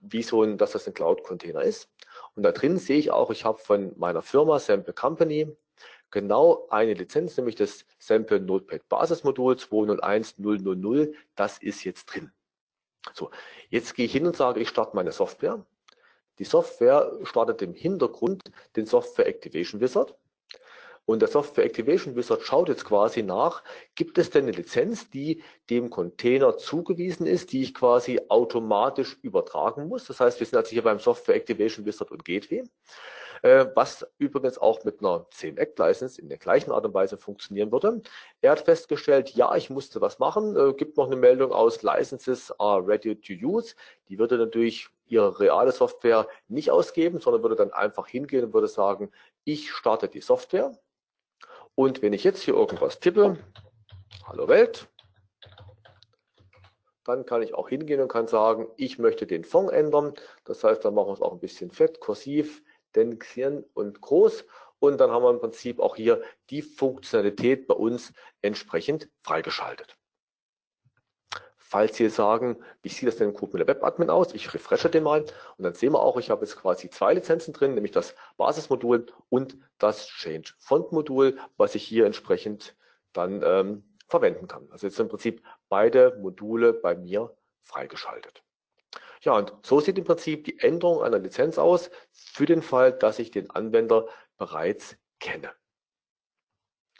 wie so ein, dass das ein Cloud-Container ist. Und da drin sehe ich auch, ich habe von meiner Firma Sample Company genau eine Lizenz, nämlich das Sample Notepad Basismodul 201000. Das ist jetzt drin. So, jetzt gehe ich hin und sage, ich starte meine Software. Die Software startet im Hintergrund den Software Activation Wizard. Und der Software Activation Wizard schaut jetzt quasi nach, gibt es denn eine Lizenz, die dem Container zugewiesen ist, die ich quasi automatisch übertragen muss. Das heißt, wir sind also hier beim Software Activation Wizard und Gateway, äh, was übrigens auch mit einer 10 Act License in der gleichen Art und Weise funktionieren würde. Er hat festgestellt, ja, ich musste was machen, äh, gibt noch eine Meldung aus Licenses are ready to use. Die würde natürlich ihre reale Software nicht ausgeben, sondern würde dann einfach hingehen und würde sagen, ich starte die Software und wenn ich jetzt hier irgendwas tippe, Hallo Welt, dann kann ich auch hingehen und kann sagen, ich möchte den Fond ändern. Das heißt, dann machen wir es auch ein bisschen fett, kursiv, denxieren und groß. Und dann haben wir im Prinzip auch hier die Funktionalität bei uns entsprechend freigeschaltet. Falls Sie sagen, wie sieht das denn im Kubernetes Web Admin aus? Ich refreshe den mal und dann sehen wir auch, ich habe jetzt quasi zwei Lizenzen drin, nämlich das Basismodul und das Change Font Modul, was ich hier entsprechend dann ähm, verwenden kann. Also jetzt im Prinzip beide Module bei mir freigeschaltet. Ja, und so sieht im Prinzip die Änderung einer Lizenz aus für den Fall, dass ich den Anwender bereits kenne.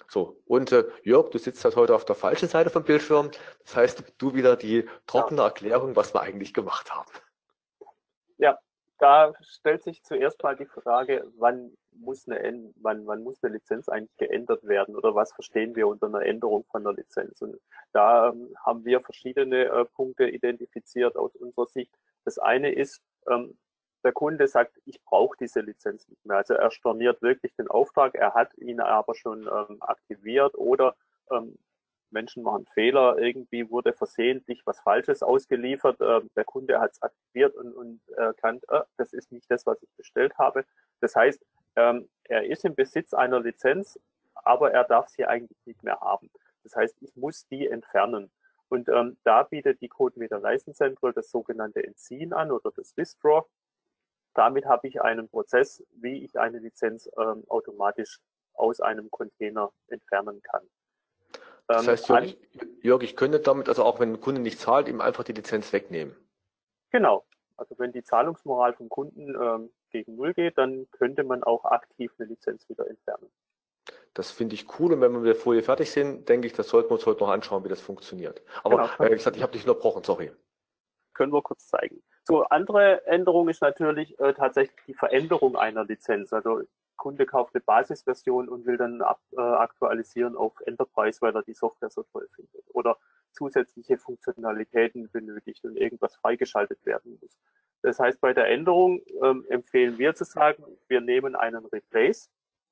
So, und äh, Jörg, du sitzt halt heute auf der falschen Seite vom Bildschirm. Das heißt, du wieder die trockene. Erklärung, was wir eigentlich gemacht haben. Ja, da stellt sich zuerst mal die Frage, wann muss eine, wann, wann muss eine Lizenz eigentlich geändert werden oder was verstehen wir unter einer Änderung von einer Lizenz? Und da ähm, haben wir verschiedene äh, Punkte identifiziert aus unserer Sicht. Das eine ist, ähm, der Kunde sagt, ich brauche diese Lizenz nicht mehr. Also er storniert wirklich den Auftrag, er hat ihn aber schon ähm, aktiviert oder ähm, Menschen machen Fehler, irgendwie wurde versehentlich was Falsches ausgeliefert, äh, der Kunde hat es aktiviert und, und erkannt, äh, das ist nicht das, was ich bestellt habe. Das heißt, ähm, er ist im Besitz einer Lizenz, aber er darf sie eigentlich nicht mehr haben. Das heißt, ich muss die entfernen. Und ähm, da bietet die CodeMeter License Central das sogenannte Entziehen an oder das Withdraw. Damit habe ich einen Prozess, wie ich eine Lizenz ähm, automatisch aus einem Container entfernen kann. Das ähm, heißt, Jörg, Jörg, ich könnte damit, also auch wenn ein Kunde nicht zahlt, ihm einfach die Lizenz wegnehmen. Genau. Also wenn die Zahlungsmoral vom Kunden ähm, gegen Null geht, dann könnte man auch aktiv eine Lizenz wieder entfernen. Das finde ich cool und wenn wir mit der Folie fertig sind, denke ich, das sollten wir uns heute noch anschauen, wie das funktioniert. Aber Genau. äh, wie gesagt, ich habe dich unterbrochen, sorry. können wir kurz zeigen. So, andere Änderung ist natürlich äh, tatsächlich die Veränderung einer Lizenz. Also Kunde kauft eine Basisversion und will dann ab, äh, aktualisieren auf Enterprise, weil er die Software so toll findet. Oder zusätzliche Funktionalitäten benötigt und irgendwas freigeschaltet werden muss. Das heißt, bei der Änderung ähm, empfehlen wir zu sagen, wir nehmen einen Replace.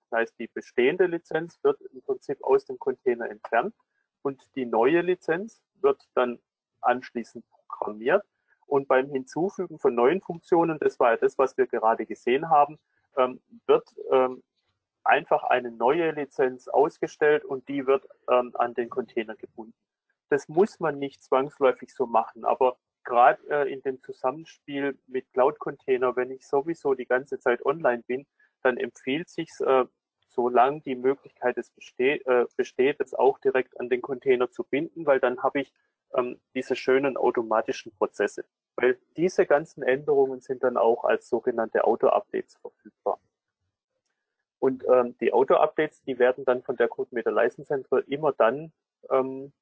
Das heißt, die bestehende Lizenz wird im Prinzip aus dem Container entfernt und die neue Lizenz wird dann anschließend programmiert. Und beim Hinzufügen von neuen Funktionen, das war ja das, was wir gerade gesehen haben, ähm, wird ähm, einfach eine neue Lizenz ausgestellt und die wird ähm, an den Container gebunden. Das muss man nicht zwangsläufig so machen, aber gerade äh, in dem Zusammenspiel mit Cloud-Container, wenn ich sowieso die ganze Zeit online bin, dann empfiehlt sich äh, solange die Möglichkeit es besteht, äh, besteht, es auch direkt an den Container zu binden, weil dann habe ich ähm, diese schönen automatischen Prozesse. Weil diese ganzen Änderungen sind dann auch als sogenannte Auto-Updates verfügbar. Und ähm, die Auto-Updates, die werden dann von der CodeMeter License Central immer dann ähm,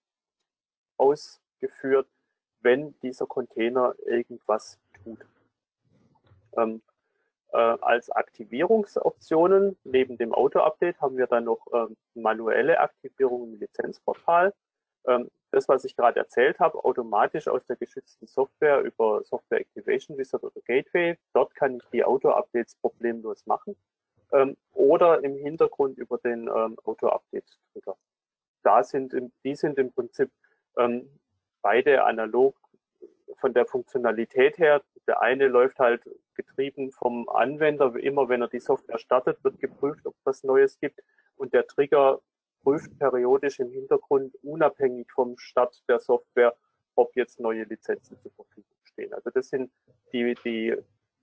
ausgeführt, wenn dieser Container irgendwas tut. Ähm, äh, als Aktivierungsoptionen neben dem Auto-Update haben wir dann noch ähm, manuelle Aktivierung im Lizenzportal. Ähm, das, was ich gerade erzählt habe, automatisch aus der geschützten Software über Software Activation Wizard oder Gateway. Dort kann ich die Auto-Updates problemlos machen. Ähm, oder im Hintergrund über den ähm, Auto-Update-Trigger. Da sind, die sind im Prinzip ähm, beide analog von der Funktionalität her. Der eine läuft halt getrieben vom Anwender. Immer wenn er die Software startet, wird geprüft, ob es was Neues gibt. Und der Trigger prüft periodisch im Hintergrund, unabhängig vom Start der Software, ob jetzt neue Lizenzen zur Verfügung stehen. Also das sind die, die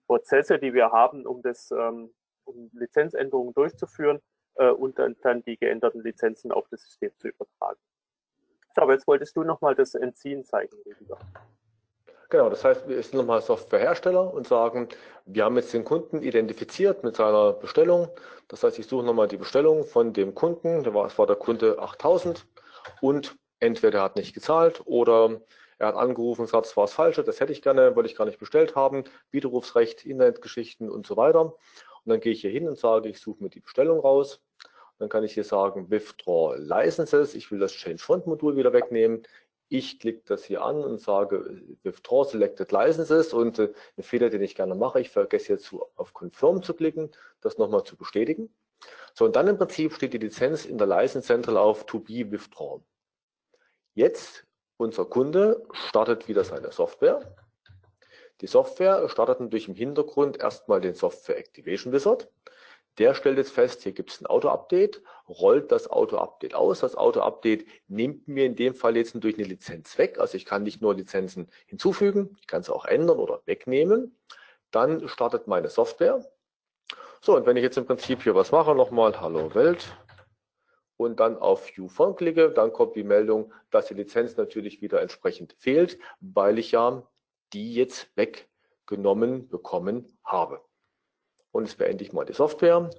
Prozesse, die wir haben, um das ähm, um Lizenzänderungen durchzuführen äh, und dann, die geänderten Lizenzen auf das System zu übertragen. So, aber jetzt wolltest du nochmal das Entziehen zeigen, Rüdiger. Genau, das heißt, wir sind nochmal Softwarehersteller und sagen, wir haben jetzt den Kunden identifiziert mit seiner Bestellung. Das heißt, ich suche nochmal die Bestellung von dem Kunden, der war, es war der Kunde 8000 und entweder er hat nicht gezahlt oder er hat angerufen und gesagt, das war das Falsche, das hätte ich gerne, wollte ich gar nicht bestellt haben, Widerrufsrecht, Internetgeschichten und so weiter. Und dann gehe ich hier hin und sage, ich suche mir die Bestellung raus. Dann kann ich hier sagen, Withdraw Licenses, ich will das Change Font Modul wieder wegnehmen. Ich klicke das hier an und sage Withdraw Selected Licenses und äh, ein Fehler, den ich gerne mache, ich vergesse jetzt auf Confirm zu klicken, das nochmal zu bestätigen. So, und dann im Prinzip steht die Lizenz in der License Central auf To Be Withdrawn. Jetzt, unser Kunde startet wieder seine Software. Die Software startet natürlich im Hintergrund erstmal den Software Activation Wizard. Der stellt jetzt fest, hier gibt es ein Auto-Update, rollt das Auto-Update aus. Das Auto-Update nimmt mir in dem Fall jetzt durch eine Lizenz weg. Also ich kann nicht nur Lizenzen hinzufügen, ich kann sie auch ändern oder wegnehmen. Dann startet meine Software. So, und wenn ich jetzt im Prinzip hier was mache, nochmal Hallo Welt und dann auf View von klicke, dann kommt die Meldung, dass die Lizenz natürlich wieder entsprechend fehlt, weil ich ja die jetzt weggenommen bekommen habe. Und jetzt beende ich mal die Software.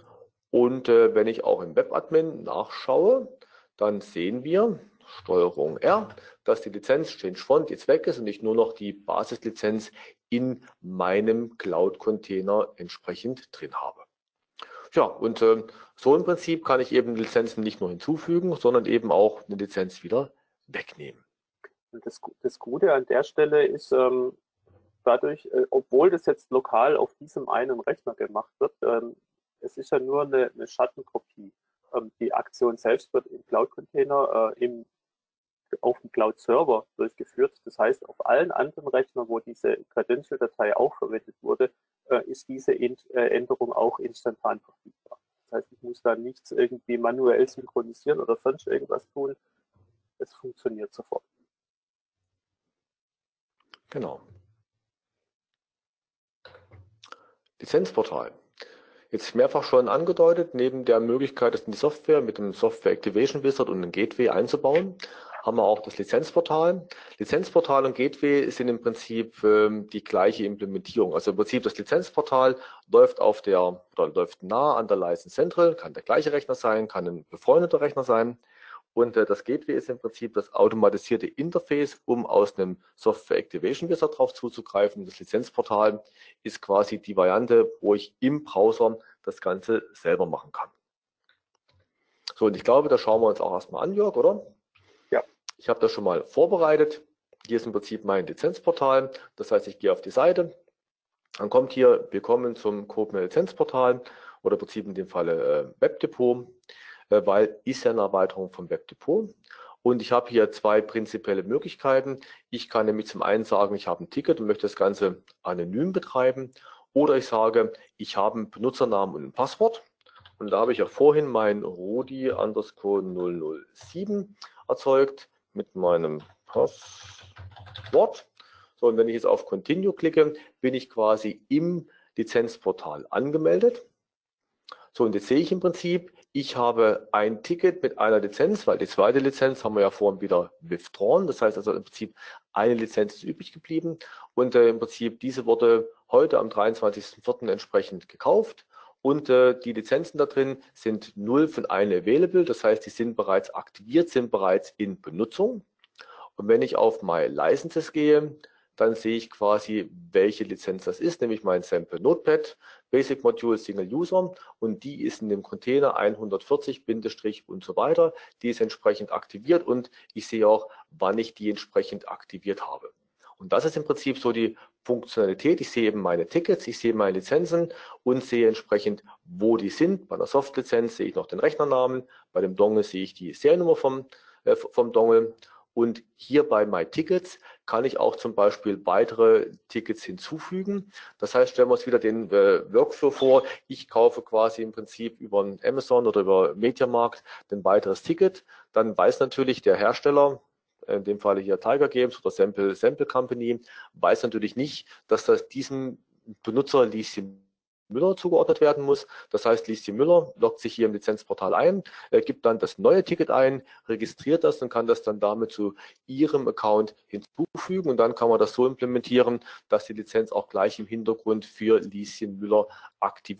Und äh, wenn ich auch im Webadmin nachschaue, dann sehen wir, Steuerung R, dass die Lizenz Change Font jetzt weg ist und ich nur noch die Basislizenz in meinem Cloud-Container entsprechend drin habe. Ja, und äh, so im Prinzip kann ich eben Lizenzen nicht nur hinzufügen, sondern eben auch eine Lizenz wieder wegnehmen. Das, das Gute an der Stelle ist, ähm, dadurch, äh, obwohl das jetzt lokal auf diesem einen Rechner gemacht wird, ähm, es ist ja nur eine, eine Schattenkopie. Ähm, die Aktion selbst wird im Cloud-Container äh, im, auf dem Cloud-Server durchgeführt. Das heißt, auf allen anderen Rechnern, wo diese Credential-Datei auch verwendet wurde, äh, ist diese äh, Änderung auch instantan verfügbar. Das heißt, ich muss da nichts irgendwie manuell synchronisieren oder sonst irgendwas tun. Es funktioniert sofort. Genau. Lizenzportal. Jetzt mehrfach schon angedeutet, neben der Möglichkeit, das in die Software mit dem Software Activation Wizard und einem Gateway einzubauen, haben wir auch das Lizenzportal. Lizenzportal und Gateway sind im Prinzip ähm, die gleiche Implementierung. Also im Prinzip das Lizenzportal läuft auf der oder läuft nah an der License Central, kann der gleiche Rechner sein, kann ein befreundeter Rechner sein. Und äh, das Gateway ist im Prinzip das automatisierte Interface, um aus einem Software Activation Wizard drauf zuzugreifen. Das Lizenzportal ist quasi die Variante, wo ich im Browser das Ganze selber machen kann. So, und ich glaube, da schauen wir uns auch erstmal an, Jörg, oder? Ja. Ich habe das schon mal vorbereitet. Hier ist im Prinzip mein Lizenzportal. Das heißt, ich gehe auf die Seite. Dann kommt hier, willkommen zum CodeMail Lizenzportal oder im Prinzip in dem Falle äh, Webdepot, weil ist ja eine Erweiterung vom Webdepot. Und ich habe hier zwei prinzipielle Möglichkeiten. Ich kann nämlich zum einen sagen, ich habe ein Ticket und möchte das Ganze anonym betreiben. Oder ich sage, ich habe einen Benutzernamen und ein Passwort. Und da habe ich ja vorhin mein Rodi underscore 007 erzeugt mit meinem Passwort. So, und wenn ich jetzt auf Continue klicke, bin ich quasi im Lizenzportal angemeldet. So, und jetzt sehe ich im Prinzip, ich habe ein Ticket mit einer Lizenz, weil die zweite Lizenz haben wir ja vorhin wieder withdrawn. Das heißt also im Prinzip eine Lizenz ist übrig geblieben und äh, im Prinzip diese wurde heute am 23.04. entsprechend gekauft und äh, die Lizenzen da drin sind null von eine available. Das heißt, die sind bereits aktiviert, sind bereits in Benutzung. Und wenn ich auf My Licenses gehe, dann sehe ich quasi, welche Lizenz das ist, nämlich mein Sample Notepad, Basic Module Single User und die ist in dem Container 140 Bindestrich und so weiter. Die ist entsprechend aktiviert und ich sehe auch, wann ich die entsprechend aktiviert habe. Und das ist im Prinzip so die Funktionalität. Ich sehe eben meine Tickets, ich sehe meine Lizenzen und sehe entsprechend, wo die sind. Bei einer Soft-Lizenz sehe ich noch den Rechnernamen, bei dem Dongle sehe ich die Seriennummer vom, äh, vom Dongle. Und hier bei My Tickets kann ich auch zum Beispiel weitere Tickets hinzufügen. Das heißt, stellen wir uns wieder den äh, Workflow vor. Ich kaufe quasi im Prinzip über Amazon oder über Mediamarkt ein weiteres Ticket. Dann weiß natürlich der Hersteller, in dem Falle hier Tiger Games oder Sample, Sample Company, weiß natürlich nicht, dass das diesem Benutzer Lieschen Müller zugeordnet werden muss. Das heißt, Lieschen Müller loggt sich hier im Lizenzportal ein, äh, gibt dann das neue Ticket ein, registriert das und kann das dann damit zu Ihrem Account hinzufügen. Und dann kann man das so implementieren, dass die Lizenz auch gleich im Hintergrund für Lieschen Müller aktiv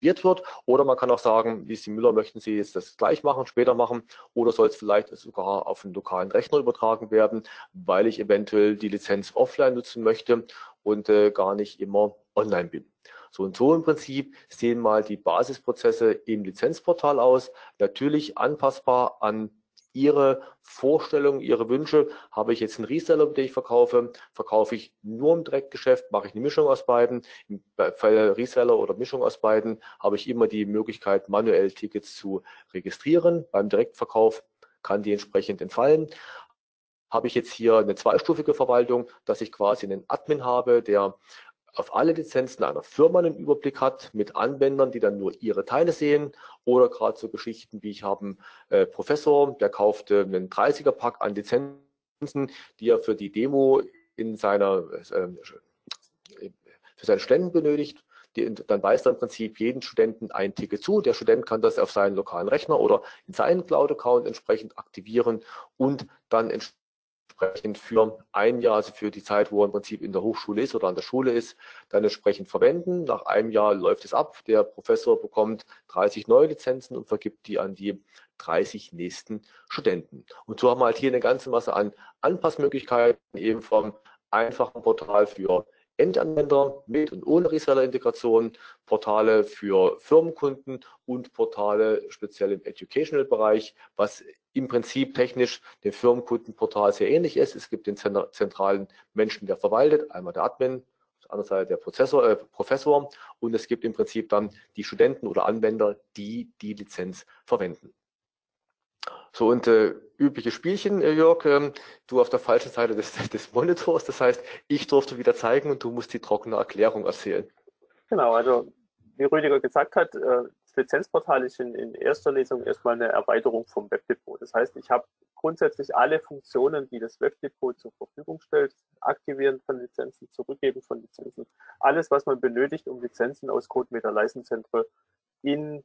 wird. Oder man kann auch sagen, wie Müller, möchten Sie jetzt das gleich machen, später machen oder soll es vielleicht sogar auf einen lokalen Rechner übertragen werden, weil ich eventuell die Lizenz offline nutzen möchte und äh, gar nicht immer online bin. So und so im Prinzip sehen mal die Basisprozesse im Lizenzportal aus. Natürlich anpassbar an Ihre Vorstellungen, Ihre Wünsche. Habe ich jetzt einen Reseller, den ich verkaufe? Verkaufe ich nur im Direktgeschäft? Mache ich eine Mischung aus beiden? Fall Reseller oder Mischung aus beiden habe ich immer die Möglichkeit, manuell Tickets zu registrieren. Beim Direktverkauf kann die entsprechend entfallen. Habe ich jetzt hier eine zweistufige Verwaltung, dass ich quasi einen Admin habe, der auf alle Lizenzen einer Firma einen Überblick hat mit Anwendern, die dann nur ihre Teile sehen oder gerade so Geschichten wie ich habe einen äh, Professor, der kaufte einen 30er Pack an Lizenzen, die er für die Demo in seiner äh, für seine Studenten benötigt. Die, dann weist er im Prinzip jeden Studenten ein Ticket zu. Der Student kann das auf seinen lokalen Rechner oder in seinen Cloud-Account entsprechend aktivieren und dann entsprechend entsprechend für ein Jahr, also für die Zeit, wo er im Prinzip in der Hochschule ist oder an der Schule ist, dann entsprechend verwenden. Nach einem Jahr läuft es ab. Der Professor bekommt 30 neue Lizenzen und vergibt die an die 30 nächsten Studenten. Und so haben wir halt hier eine ganze Masse an Anpassmöglichkeiten, eben vom einfachen Portal für Endanwender mit und ohne Reseller-Integration, Portale für Firmenkunden und Portale speziell im Educational-Bereich, was im Prinzip technisch dem Firmenkundenportal sehr ähnlich ist. Es gibt den zentralen Menschen, der verwaltet, einmal der Admin, auf der anderen Seite der Prozessor, äh, Professor und es gibt im Prinzip dann die Studenten oder Anwender, die die Lizenz verwenden. So und äh, übliche Spielchen, äh, Jörg, ähm, du auf der falschen Seite des, des Monitors, das heißt, ich durfte wieder zeigen und du musst die trockene Erklärung erzählen. Genau, also wie Rüdiger gesagt hat, äh, das Lizenzportal ist in, in erster Lesung erstmal eine Erweiterung vom Webdepot. Das heißt, ich habe grundsätzlich alle Funktionen, die das Webdepot zur Verfügung stellt, aktivieren von Lizenzen, zurückgeben von Lizenzen, alles, was man benötigt, um Lizenzen aus CodeMeter License Central in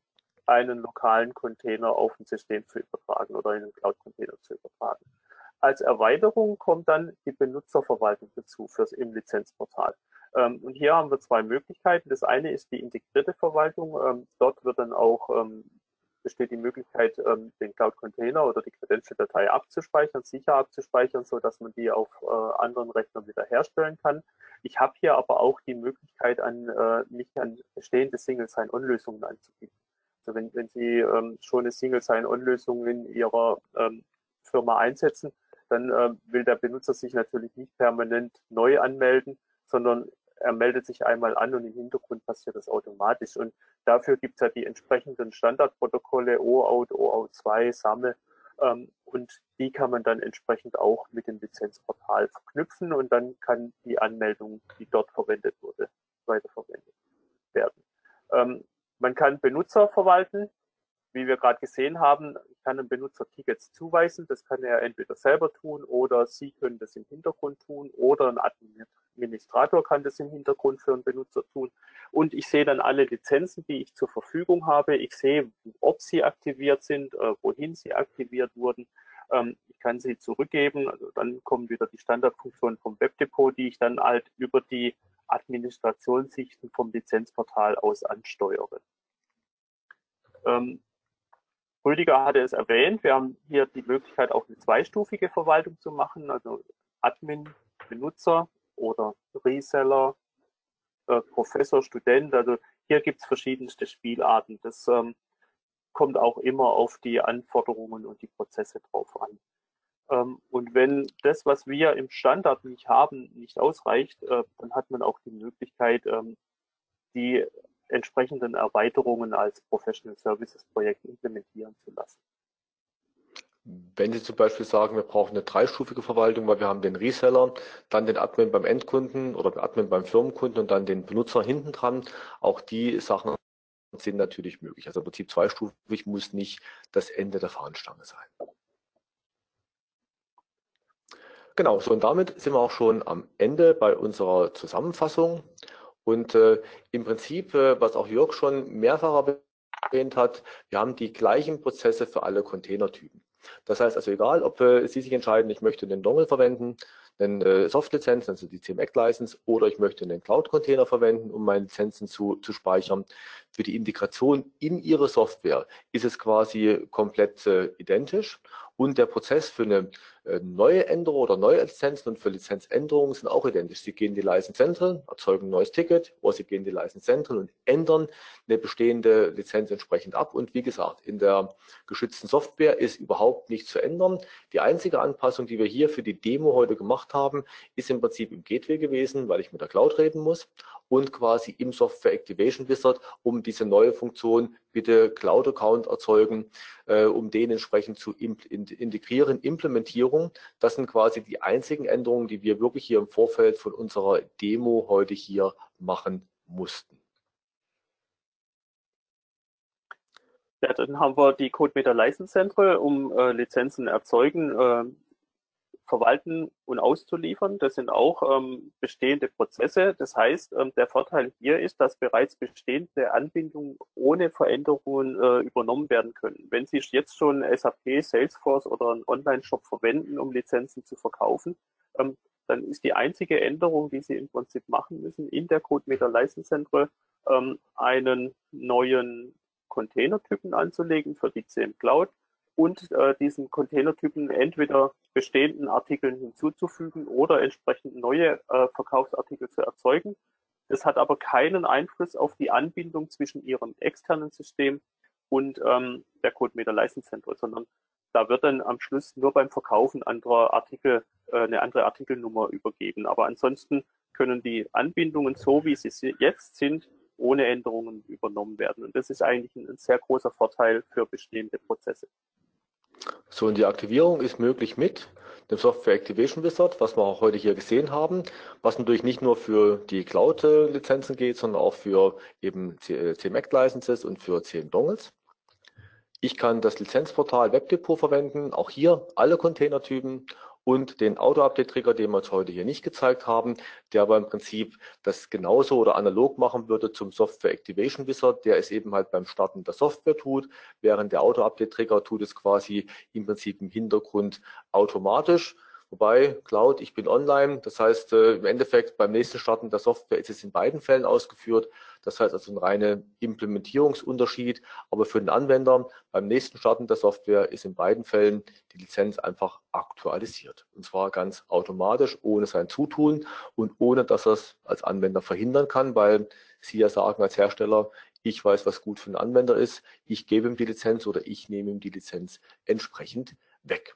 einen lokalen Container auf ein System zu übertragen oder in einen Cloud-Container zu übertragen. als Erweiterung kommt dann die Benutzerverwaltung dazu fürs im Lizenzportal. Ähm, und hier haben wir zwei Möglichkeiten. Das eine ist die integrierte Verwaltung. Ähm, dort wird dann auch ähm, besteht die Möglichkeit, den Cloud-Container oder die Credential-Datei abzuspeichern, sicher abzuspeichern, so dass man die auf äh, anderen Rechnern wiederherstellen kann. Ich habe hier aber auch die Möglichkeit, an, äh, mich an bestehende Single-Sign-On-Lösungen anzubieten. Also wenn, wenn Sie ähm, schon eine Single-Sign-On-Lösung in Ihrer ähm, Firma einsetzen, dann äh, will der Benutzer sich natürlich nicht permanent neu anmelden, sondern er meldet sich einmal an und im Hintergrund passiert das automatisch. Und dafür gibt es ja die entsprechenden Standardprotokolle OAuth, OAuth2, SAML. Ähm, und die kann man dann entsprechend auch mit dem Lizenzportal verknüpfen und dann kann die Anmeldung, die dort verwendet wurde, weiterverwendet werden. Ähm, man kann Benutzer verwalten, wie wir gerade gesehen haben, kann einem Benutzer Tickets zuweisen. Das kann er entweder selber tun oder Sie können das im Hintergrund tun oder ein Administrator kann das im Hintergrund für einen Benutzer tun. Und ich sehe dann alle Lizenzen, die ich zur Verfügung habe. Ich sehe, ob sie aktiviert sind, äh, wohin sie aktiviert wurden. Ähm, ich kann sie zurückgeben. Also dann kommen wieder die Standardfunktionen vom Webdepot, die ich dann halt über die Administrationssichten vom Lizenzportal aus ansteuere. Ähm, Rüdiger hatte es erwähnt, wir haben hier die Möglichkeit, auch eine zweistufige Verwaltung zu machen, also Admin, Benutzer oder Reseller, äh, Professor, Student. Also hier gibt es verschiedenste Spielarten. Das ähm, kommt auch immer auf die Anforderungen und die Prozesse drauf an. Ähm, und wenn das, was wir im Standard nicht haben, nicht ausreicht, äh, dann hat man auch die Möglichkeit, ähm, die entsprechenden Erweiterungen als Professional Services Projekt implementieren zu lassen. Wenn Sie zum Beispiel sagen, wir brauchen eine dreistufige Verwaltung, weil wir haben den Reseller, dann den Admin beim Endkunden oder den Admin beim Firmenkunden und dann den Benutzer hinten dran, auch die Sachen sind natürlich möglich. Also im Prinzip zweistufig muss nicht das Ende der Fahnenstange sein. Genau, so und damit sind wir auch schon am Ende bei unserer Zusammenfassung. Und äh, im Prinzip, äh, was auch Jörg schon mehrfach erwähnt hat, wir haben die gleichen Prozesse für alle Containertypen. Das heißt also egal, ob äh, Sie sich entscheiden, ich möchte den Dongle verwenden, den äh, Soft-Lizenz, also die CMX-License, oder ich möchte einen Cloud-Container verwenden, um meine Lizenzen zu, zu speichern. Für die Integration in Ihre Software ist es quasi komplett äh, identisch und der Prozess für eine äh, neue Änderung oder neue Lizenzen und für Lizenzänderungen sind auch identisch. Sie gehen die License Central, erzeugen ein neues Ticket oder Sie gehen die License Central und ändern eine bestehende Lizenz entsprechend ab. Und wie gesagt, in der geschützten Software ist überhaupt nichts zu ändern. Die einzige Anpassung, die wir hier für die Demo heute gemacht haben, ist im Prinzip im Gateway gewesen, weil ich mit der Cloud reden muss und quasi im Software Activation Wizard, um diese neue Funktion bitte Cloud Account erzeugen, äh, um den entsprechend zu integrieren. Implementierung, das sind quasi die einzigen Änderungen, die wir wirklich hier im Vorfeld von unserer Demo heute hier machen mussten. Ja, dann haben wir die CodeMeter License Central, um äh, Lizenzen erzeugen, äh, verwalten und auszuliefern. Das sind auch ähm, bestehende Prozesse. Das heißt, ähm, der Vorteil hier ist, dass bereits bestehende Anbindungen ohne Veränderungen äh, übernommen werden können. Wenn Sie jetzt schon SAP, Salesforce oder einen Online-Shop verwenden, um Lizenzen zu verkaufen, ähm, dann ist die einzige Änderung, die Sie im Prinzip machen müssen, in der CodeMeter Central ähm, einen neuen Containertypen anzulegen für die CM Cloud und äh, diesen Containertypen entweder bestehenden Artikeln hinzuzufügen oder entsprechend neue äh, Verkaufsartikel zu erzeugen. Das hat aber keinen Einfluss auf die Anbindung zwischen Ihrem externen System und ähm, der CodeMeter License Central, sondern da wird dann am Schluss nur beim Verkaufen anderer Artikel äh, eine andere Artikelnummer übergeben. Aber ansonsten können die Anbindungen so, wie sie jetzt sind, ohne Änderungen übernommen werden. Und das ist eigentlich ein, ein sehr großer Vorteil für bestehende Prozesse. So, und die Aktivierung ist möglich mit dem Software Activation Wizard, was wir auch heute hier gesehen haben, was natürlich nicht nur für die Cloud-Lizenzen geht, sondern auch für eben CMAC-Licenses und für CM-Dongles. Ich kann das Lizenzportal Webdepot verwenden, auch hier alle Containertypen und den Auto-Update-Trigger, den wir jetzt heute hier nicht gezeigt haben, der aber im Prinzip das genauso oder analog machen würde zum Software Activation Wizard, der es eben halt beim Starten der Software tut, während der Auto-Update-Trigger tut es quasi im Prinzip im Hintergrund automatisch. Wobei Cloud, ich bin online, das heißt äh, im Endeffekt beim nächsten Starten der Software ist es in beiden Fällen ausgeführt. Das heißt also ein reiner Implementierungsunterschied, aber für den Anwender beim nächsten Starten der Software ist in beiden Fällen die Lizenz einfach aktualisiert. Und zwar ganz automatisch, ohne sein Zutun und ohne, dass er es als Anwender verhindern kann, weil Sie ja sagen als Hersteller, ich weiß, was gut für den Anwender ist, ich gebe ihm die Lizenz oder ich nehme ihm die Lizenz entsprechend weg.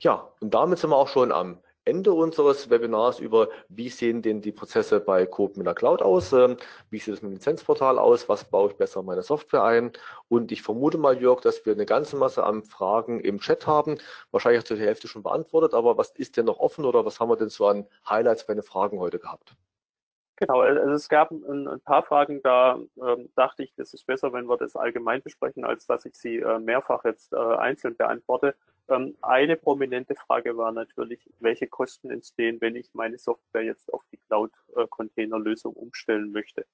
Ja, und damit sind wir auch schon am Ende unseres Webinars über, wie sehen denn die Prozesse bei Coop mit der Cloud aus, ähm, wie sieht es mit dem Lizenzportal aus, was baue ich besser in meine Software ein. Und ich vermute mal, Jörg, dass wir eine ganze Masse an Fragen im Chat haben, wahrscheinlich die Hälfte schon beantwortet, aber was ist denn noch offen oder was haben wir denn so an Highlights bei den Fragen heute gehabt? Genau, also es gab ein, ein paar Fragen, da ähm, dachte ich, das ist besser, wenn wir das allgemein besprechen, als dass ich sie äh, mehrfach jetzt äh, einzeln beantworte. Ähm, eine prominente Frage war natürlich, welche Kosten entstehen, wenn ich meine Software jetzt auf die Cloud-Container-Lösung umstellen möchte.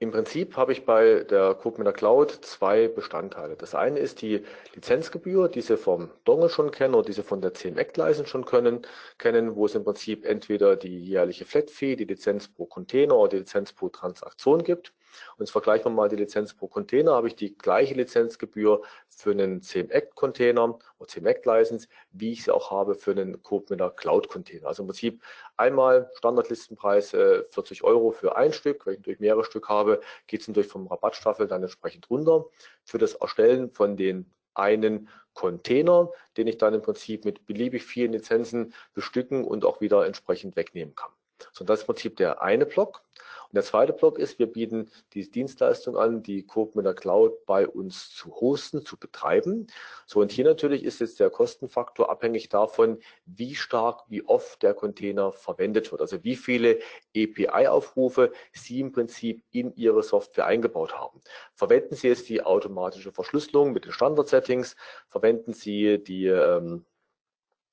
Im Prinzip habe ich bei der CodeMiner Cloud zwei Bestandteile. Das eine ist die Lizenzgebühr, die Sie vom Dongle schon kennen oder die Sie von der CMEC-License schon können, kennen, wo es im Prinzip entweder die jährliche Flat-Fee, die Lizenz pro Container oder die Lizenz pro Transaktion gibt. Und jetzt vergleichen wir mal die Lizenz pro Container, habe ich die gleiche Lizenzgebühr für einen CMAC-Container oder CMAC-License, wie ich sie auch habe für einen CodeMiner Cloud-Container. Also im Prinzip einmal Standardlistenpreis äh, 40 Euro für ein Stück. Wenn ich natürlich mehrere Stück habe, geht es natürlich vom Rabattstaffel dann entsprechend runter. Für das Erstellen von den einen Container, den ich dann im Prinzip mit beliebig vielen Lizenzen bestücken und auch wieder entsprechend wegnehmen kann. So, das ist im Prinzip der eine Block. Und der zweite Block ist, wir bieten die Dienstleistung an, die Coop mit der Cloud bei uns zu hosten, zu betreiben. So, und hier natürlich ist jetzt der Kostenfaktor abhängig davon, wie stark, wie oft der Container verwendet wird. Also wie viele API-Aufrufe Sie im Prinzip in Ihre Software eingebaut haben. Verwenden Sie jetzt die automatische Verschlüsselung mit den Standard-Settings? Verwenden Sie die ähm,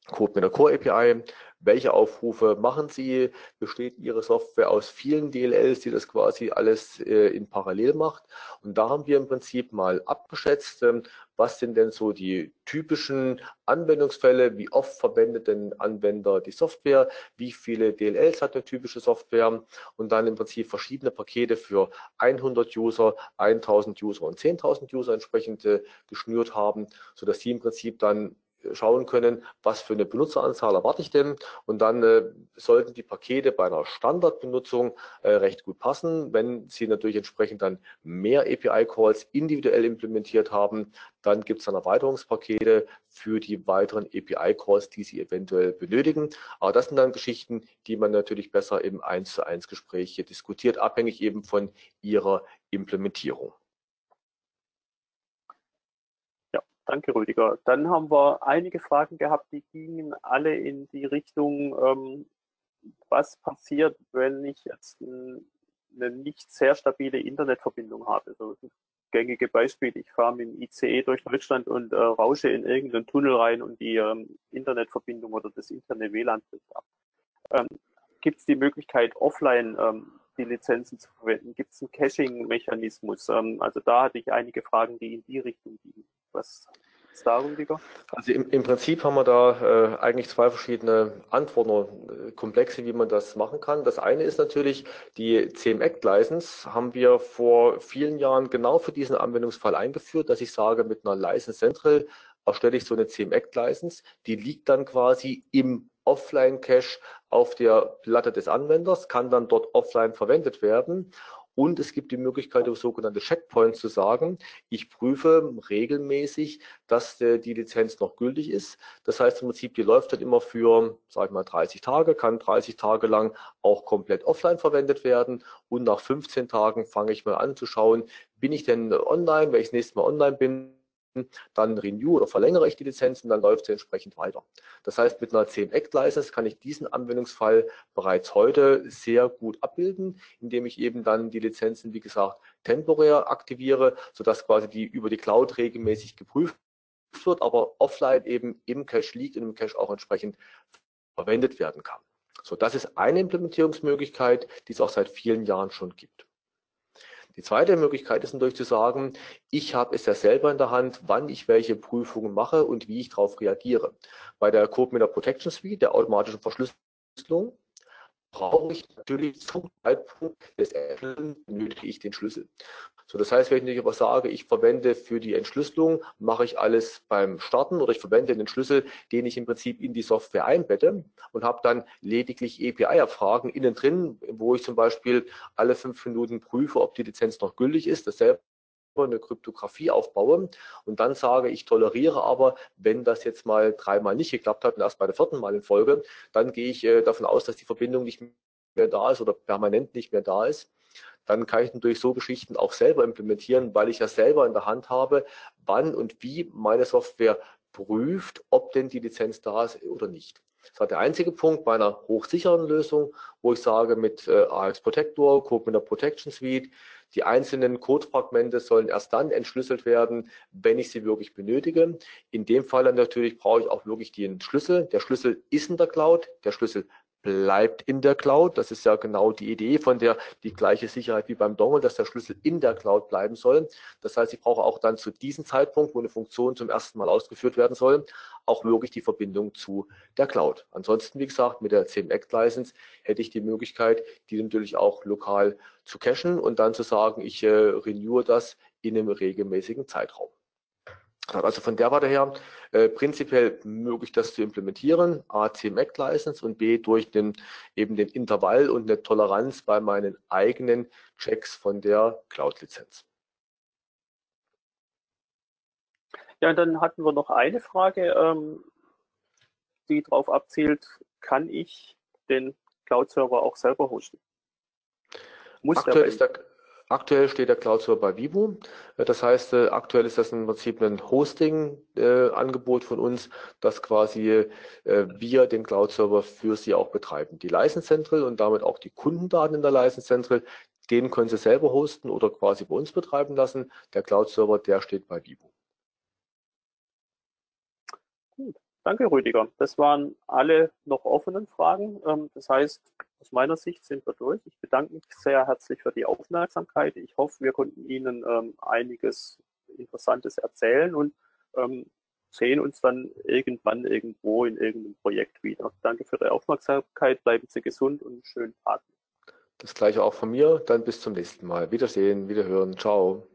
Code mit der Core API. Welche Aufrufe machen Sie? Besteht Ihre Software aus vielen DLLs, die das quasi alles äh, in Parallel macht? Und da haben wir im Prinzip mal abgeschätzt, ähm, was sind denn so die typischen Anwendungsfälle? Wie oft verwendet denn Anwender die Software? Wie viele DLLs hat eine typische Software? Und dann im Prinzip verschiedene Pakete für 100 User, 1000 User und 10.000 User entsprechend äh, geschnürt haben, sodass Sie im Prinzip dann schauen können, was für eine Benutzeranzahl erwarte ich denn und dann äh, sollten die Pakete bei einer Standardbenutzung äh, recht gut passen. Wenn Sie natürlich entsprechend dann mehr API-Calls individuell implementiert haben, dann gibt es dann Erweiterungspakete für die weiteren API-Calls, die Sie eventuell benötigen. Aber das sind dann Geschichten, die man natürlich besser im 1 zu 1 Gespräch hier diskutiert, abhängig eben von Ihrer Implementierung. Danke, Rüdiger. Dann haben wir einige Fragen gehabt, die gingen alle in die Richtung, ähm, was passiert, wenn ich jetzt ein, eine nicht sehr stabile Internetverbindung habe. Also gängige Beispiel, ich fahre mit dem ICE durch Deutschland und äh, rausche in irgendeinen Tunnel rein und die ähm, Internetverbindung oder das interne WLAN bricht ab. Ähm, Gibt es die Möglichkeit, offline ähm, die Lizenzen zu verwenden? Gibt es einen Caching-Mechanismus? Ähm, also da hatte ich einige Fragen, die in die Richtung gingen. Was ist da, Rüdiger? Also im, im, Prinzip haben wir da äh, eigentlich zwei verschiedene Antworten, äh, Komplexe, wie man das machen kann. Das eine ist natürlich, die CM-Act-License haben wir vor vielen Jahren genau für diesen Anwendungsfall eingeführt, dass ich sage, mit einer License Central erstelle ich so eine CM-Act-License, die liegt dann quasi im Offline-Cache auf der Platte des Anwenders, kann dann dort offline verwendet werden und es gibt die Möglichkeit, über sogenannte Checkpoints zu sagen, ich prüfe regelmäßig, dass äh, die Lizenz noch gültig ist. Das heißt im Prinzip, die läuft dann immer für, sag ich mal, 30 Tage, kann 30 Tage lang auch komplett offline verwendet werden. Und nach 15 Tagen fange ich mal an zu schauen, bin ich denn online, wenn ich das nächste Mal online bin, dann renew oder verlängere ich die Lizenzen, dann läuft sie entsprechend weiter. Das heißt, mit einer CM-Act-License kann ich diesen Anwendungsfall bereits heute sehr gut abbilden, indem ich eben dann die Lizenzen, wie gesagt, temporär aktiviere, sodass quasi die über die Cloud regelmäßig geprüft wird, aber offline eben im Cache liegt und im Cache auch entsprechend verwendet werden kann. So, das ist eine Implementierungsmöglichkeit, die es auch seit vielen Jahren schon gibt. Die zweite Möglichkeit ist natürlich zu sagen, ich habe es ja selber in der Hand, wann ich welche Prüfungen mache und wie ich darauf reagiere. Bei der CodeMeter Protection Suite, der automatischen Verschlüsselung, brauche ich natürlich zum Zeitpunkt des Erstellen benötige ich den Schlüssel. So, das heißt, wenn ich aber sage, ich verwende für die Entschlüsselung, mache ich alles beim Starten oder ich verwende den Schlüssel, den ich im Prinzip in die Software einbette und habe dann lediglich API-Abfragen innen drin, wo ich zum Beispiel alle fünf Minuten prüfe, ob die Lizenz noch gültig ist, dasselbe eine Kryptographie aufbaue und dann sage, ich toleriere aber, wenn das jetzt mal dreimal nicht geklappt hat und erst bei der vierten Mal in Folge, dann gehe ich äh, davon aus, dass die Verbindung nicht mehr da ist oder permanent nicht mehr da ist. Dann kann ich natürlich so Geschichten auch selber implementieren, weil ich ja selber in der Hand habe, wann und wie meine Software prüft, ob denn die Lizenz da ist oder nicht. Das war der einzige Punkt bei einer hochsicheren Lösung, wo ich sage, mit äh, AX Protector, Code mit der Protection Suite, die einzelnen Codefragmente sollen erst dann entschlüsselt werden, wenn ich sie wirklich benötige. In dem Fall dann natürlich brauche ich auch wirklich den Schlüssel. Der Schlüssel ist in der Cloud, der Schlüssel bleibt in der Cloud. Das ist ja genau die Idee von der die gleiche Sicherheit wie beim Dongle, dass der Schlüssel in der Cloud bleiben soll. Das heißt, ich brauche auch dann zu diesem Zeitpunkt, wo eine Funktion zum ersten Mal ausgeführt werden soll, auch wirklich die Verbindung zu der Cloud. Ansonsten, wie gesagt, mit der CM Act License hätte ich die Möglichkeit, die natürlich auch lokal zu cachen und dann zu sagen, ich äh, renewe das in einem regelmäßigen Zeitraum. Also von der Warte her äh, prinzipiell möglich, das zu implementieren. A, CMAC License und B, durch den, eben den Intervall und eine Toleranz bei meinen eigenen Checks von der Cloud-Lizenz. Ja, und dann hatten wir noch eine Frage, ähm, die darauf abzielt, kann ich den Cloud-Server auch selber hosten? Muss Aktuell ist der, Aktuell steht der Cloud-Server bei Vivo. Äh, das heißt, äh, aktuell ist das im Prinzip ein Hosting-Angebot von uns, das quasi äh, wir den Cloud-Server für Sie auch betreiben. Die License Central und damit auch die Kundendaten in der License Central, den können Sie selber hosten oder quasi bei uns betreiben lassen. Der Cloud-Server, der steht bei Vivo. Gut, danke Rüdiger. Das waren alle noch offenen Fragen. Ähm, das heißt, aus meiner Sicht sind wir durch. Ich bedanke mich sehr herzlich für die Aufmerksamkeit. Ich hoffe, wir konnten Ihnen ähm, einiges Interessantes erzählen und ähm, sehen uns dann irgendwann irgendwo in irgendeinem Projekt wieder. Danke für Ihre Aufmerksamkeit. Bleiben Sie gesund und einen schönen Tag. Das gleiche auch von mir. Dann bis zum nächsten Mal. Wiedersehen, wiederhören. Ciao.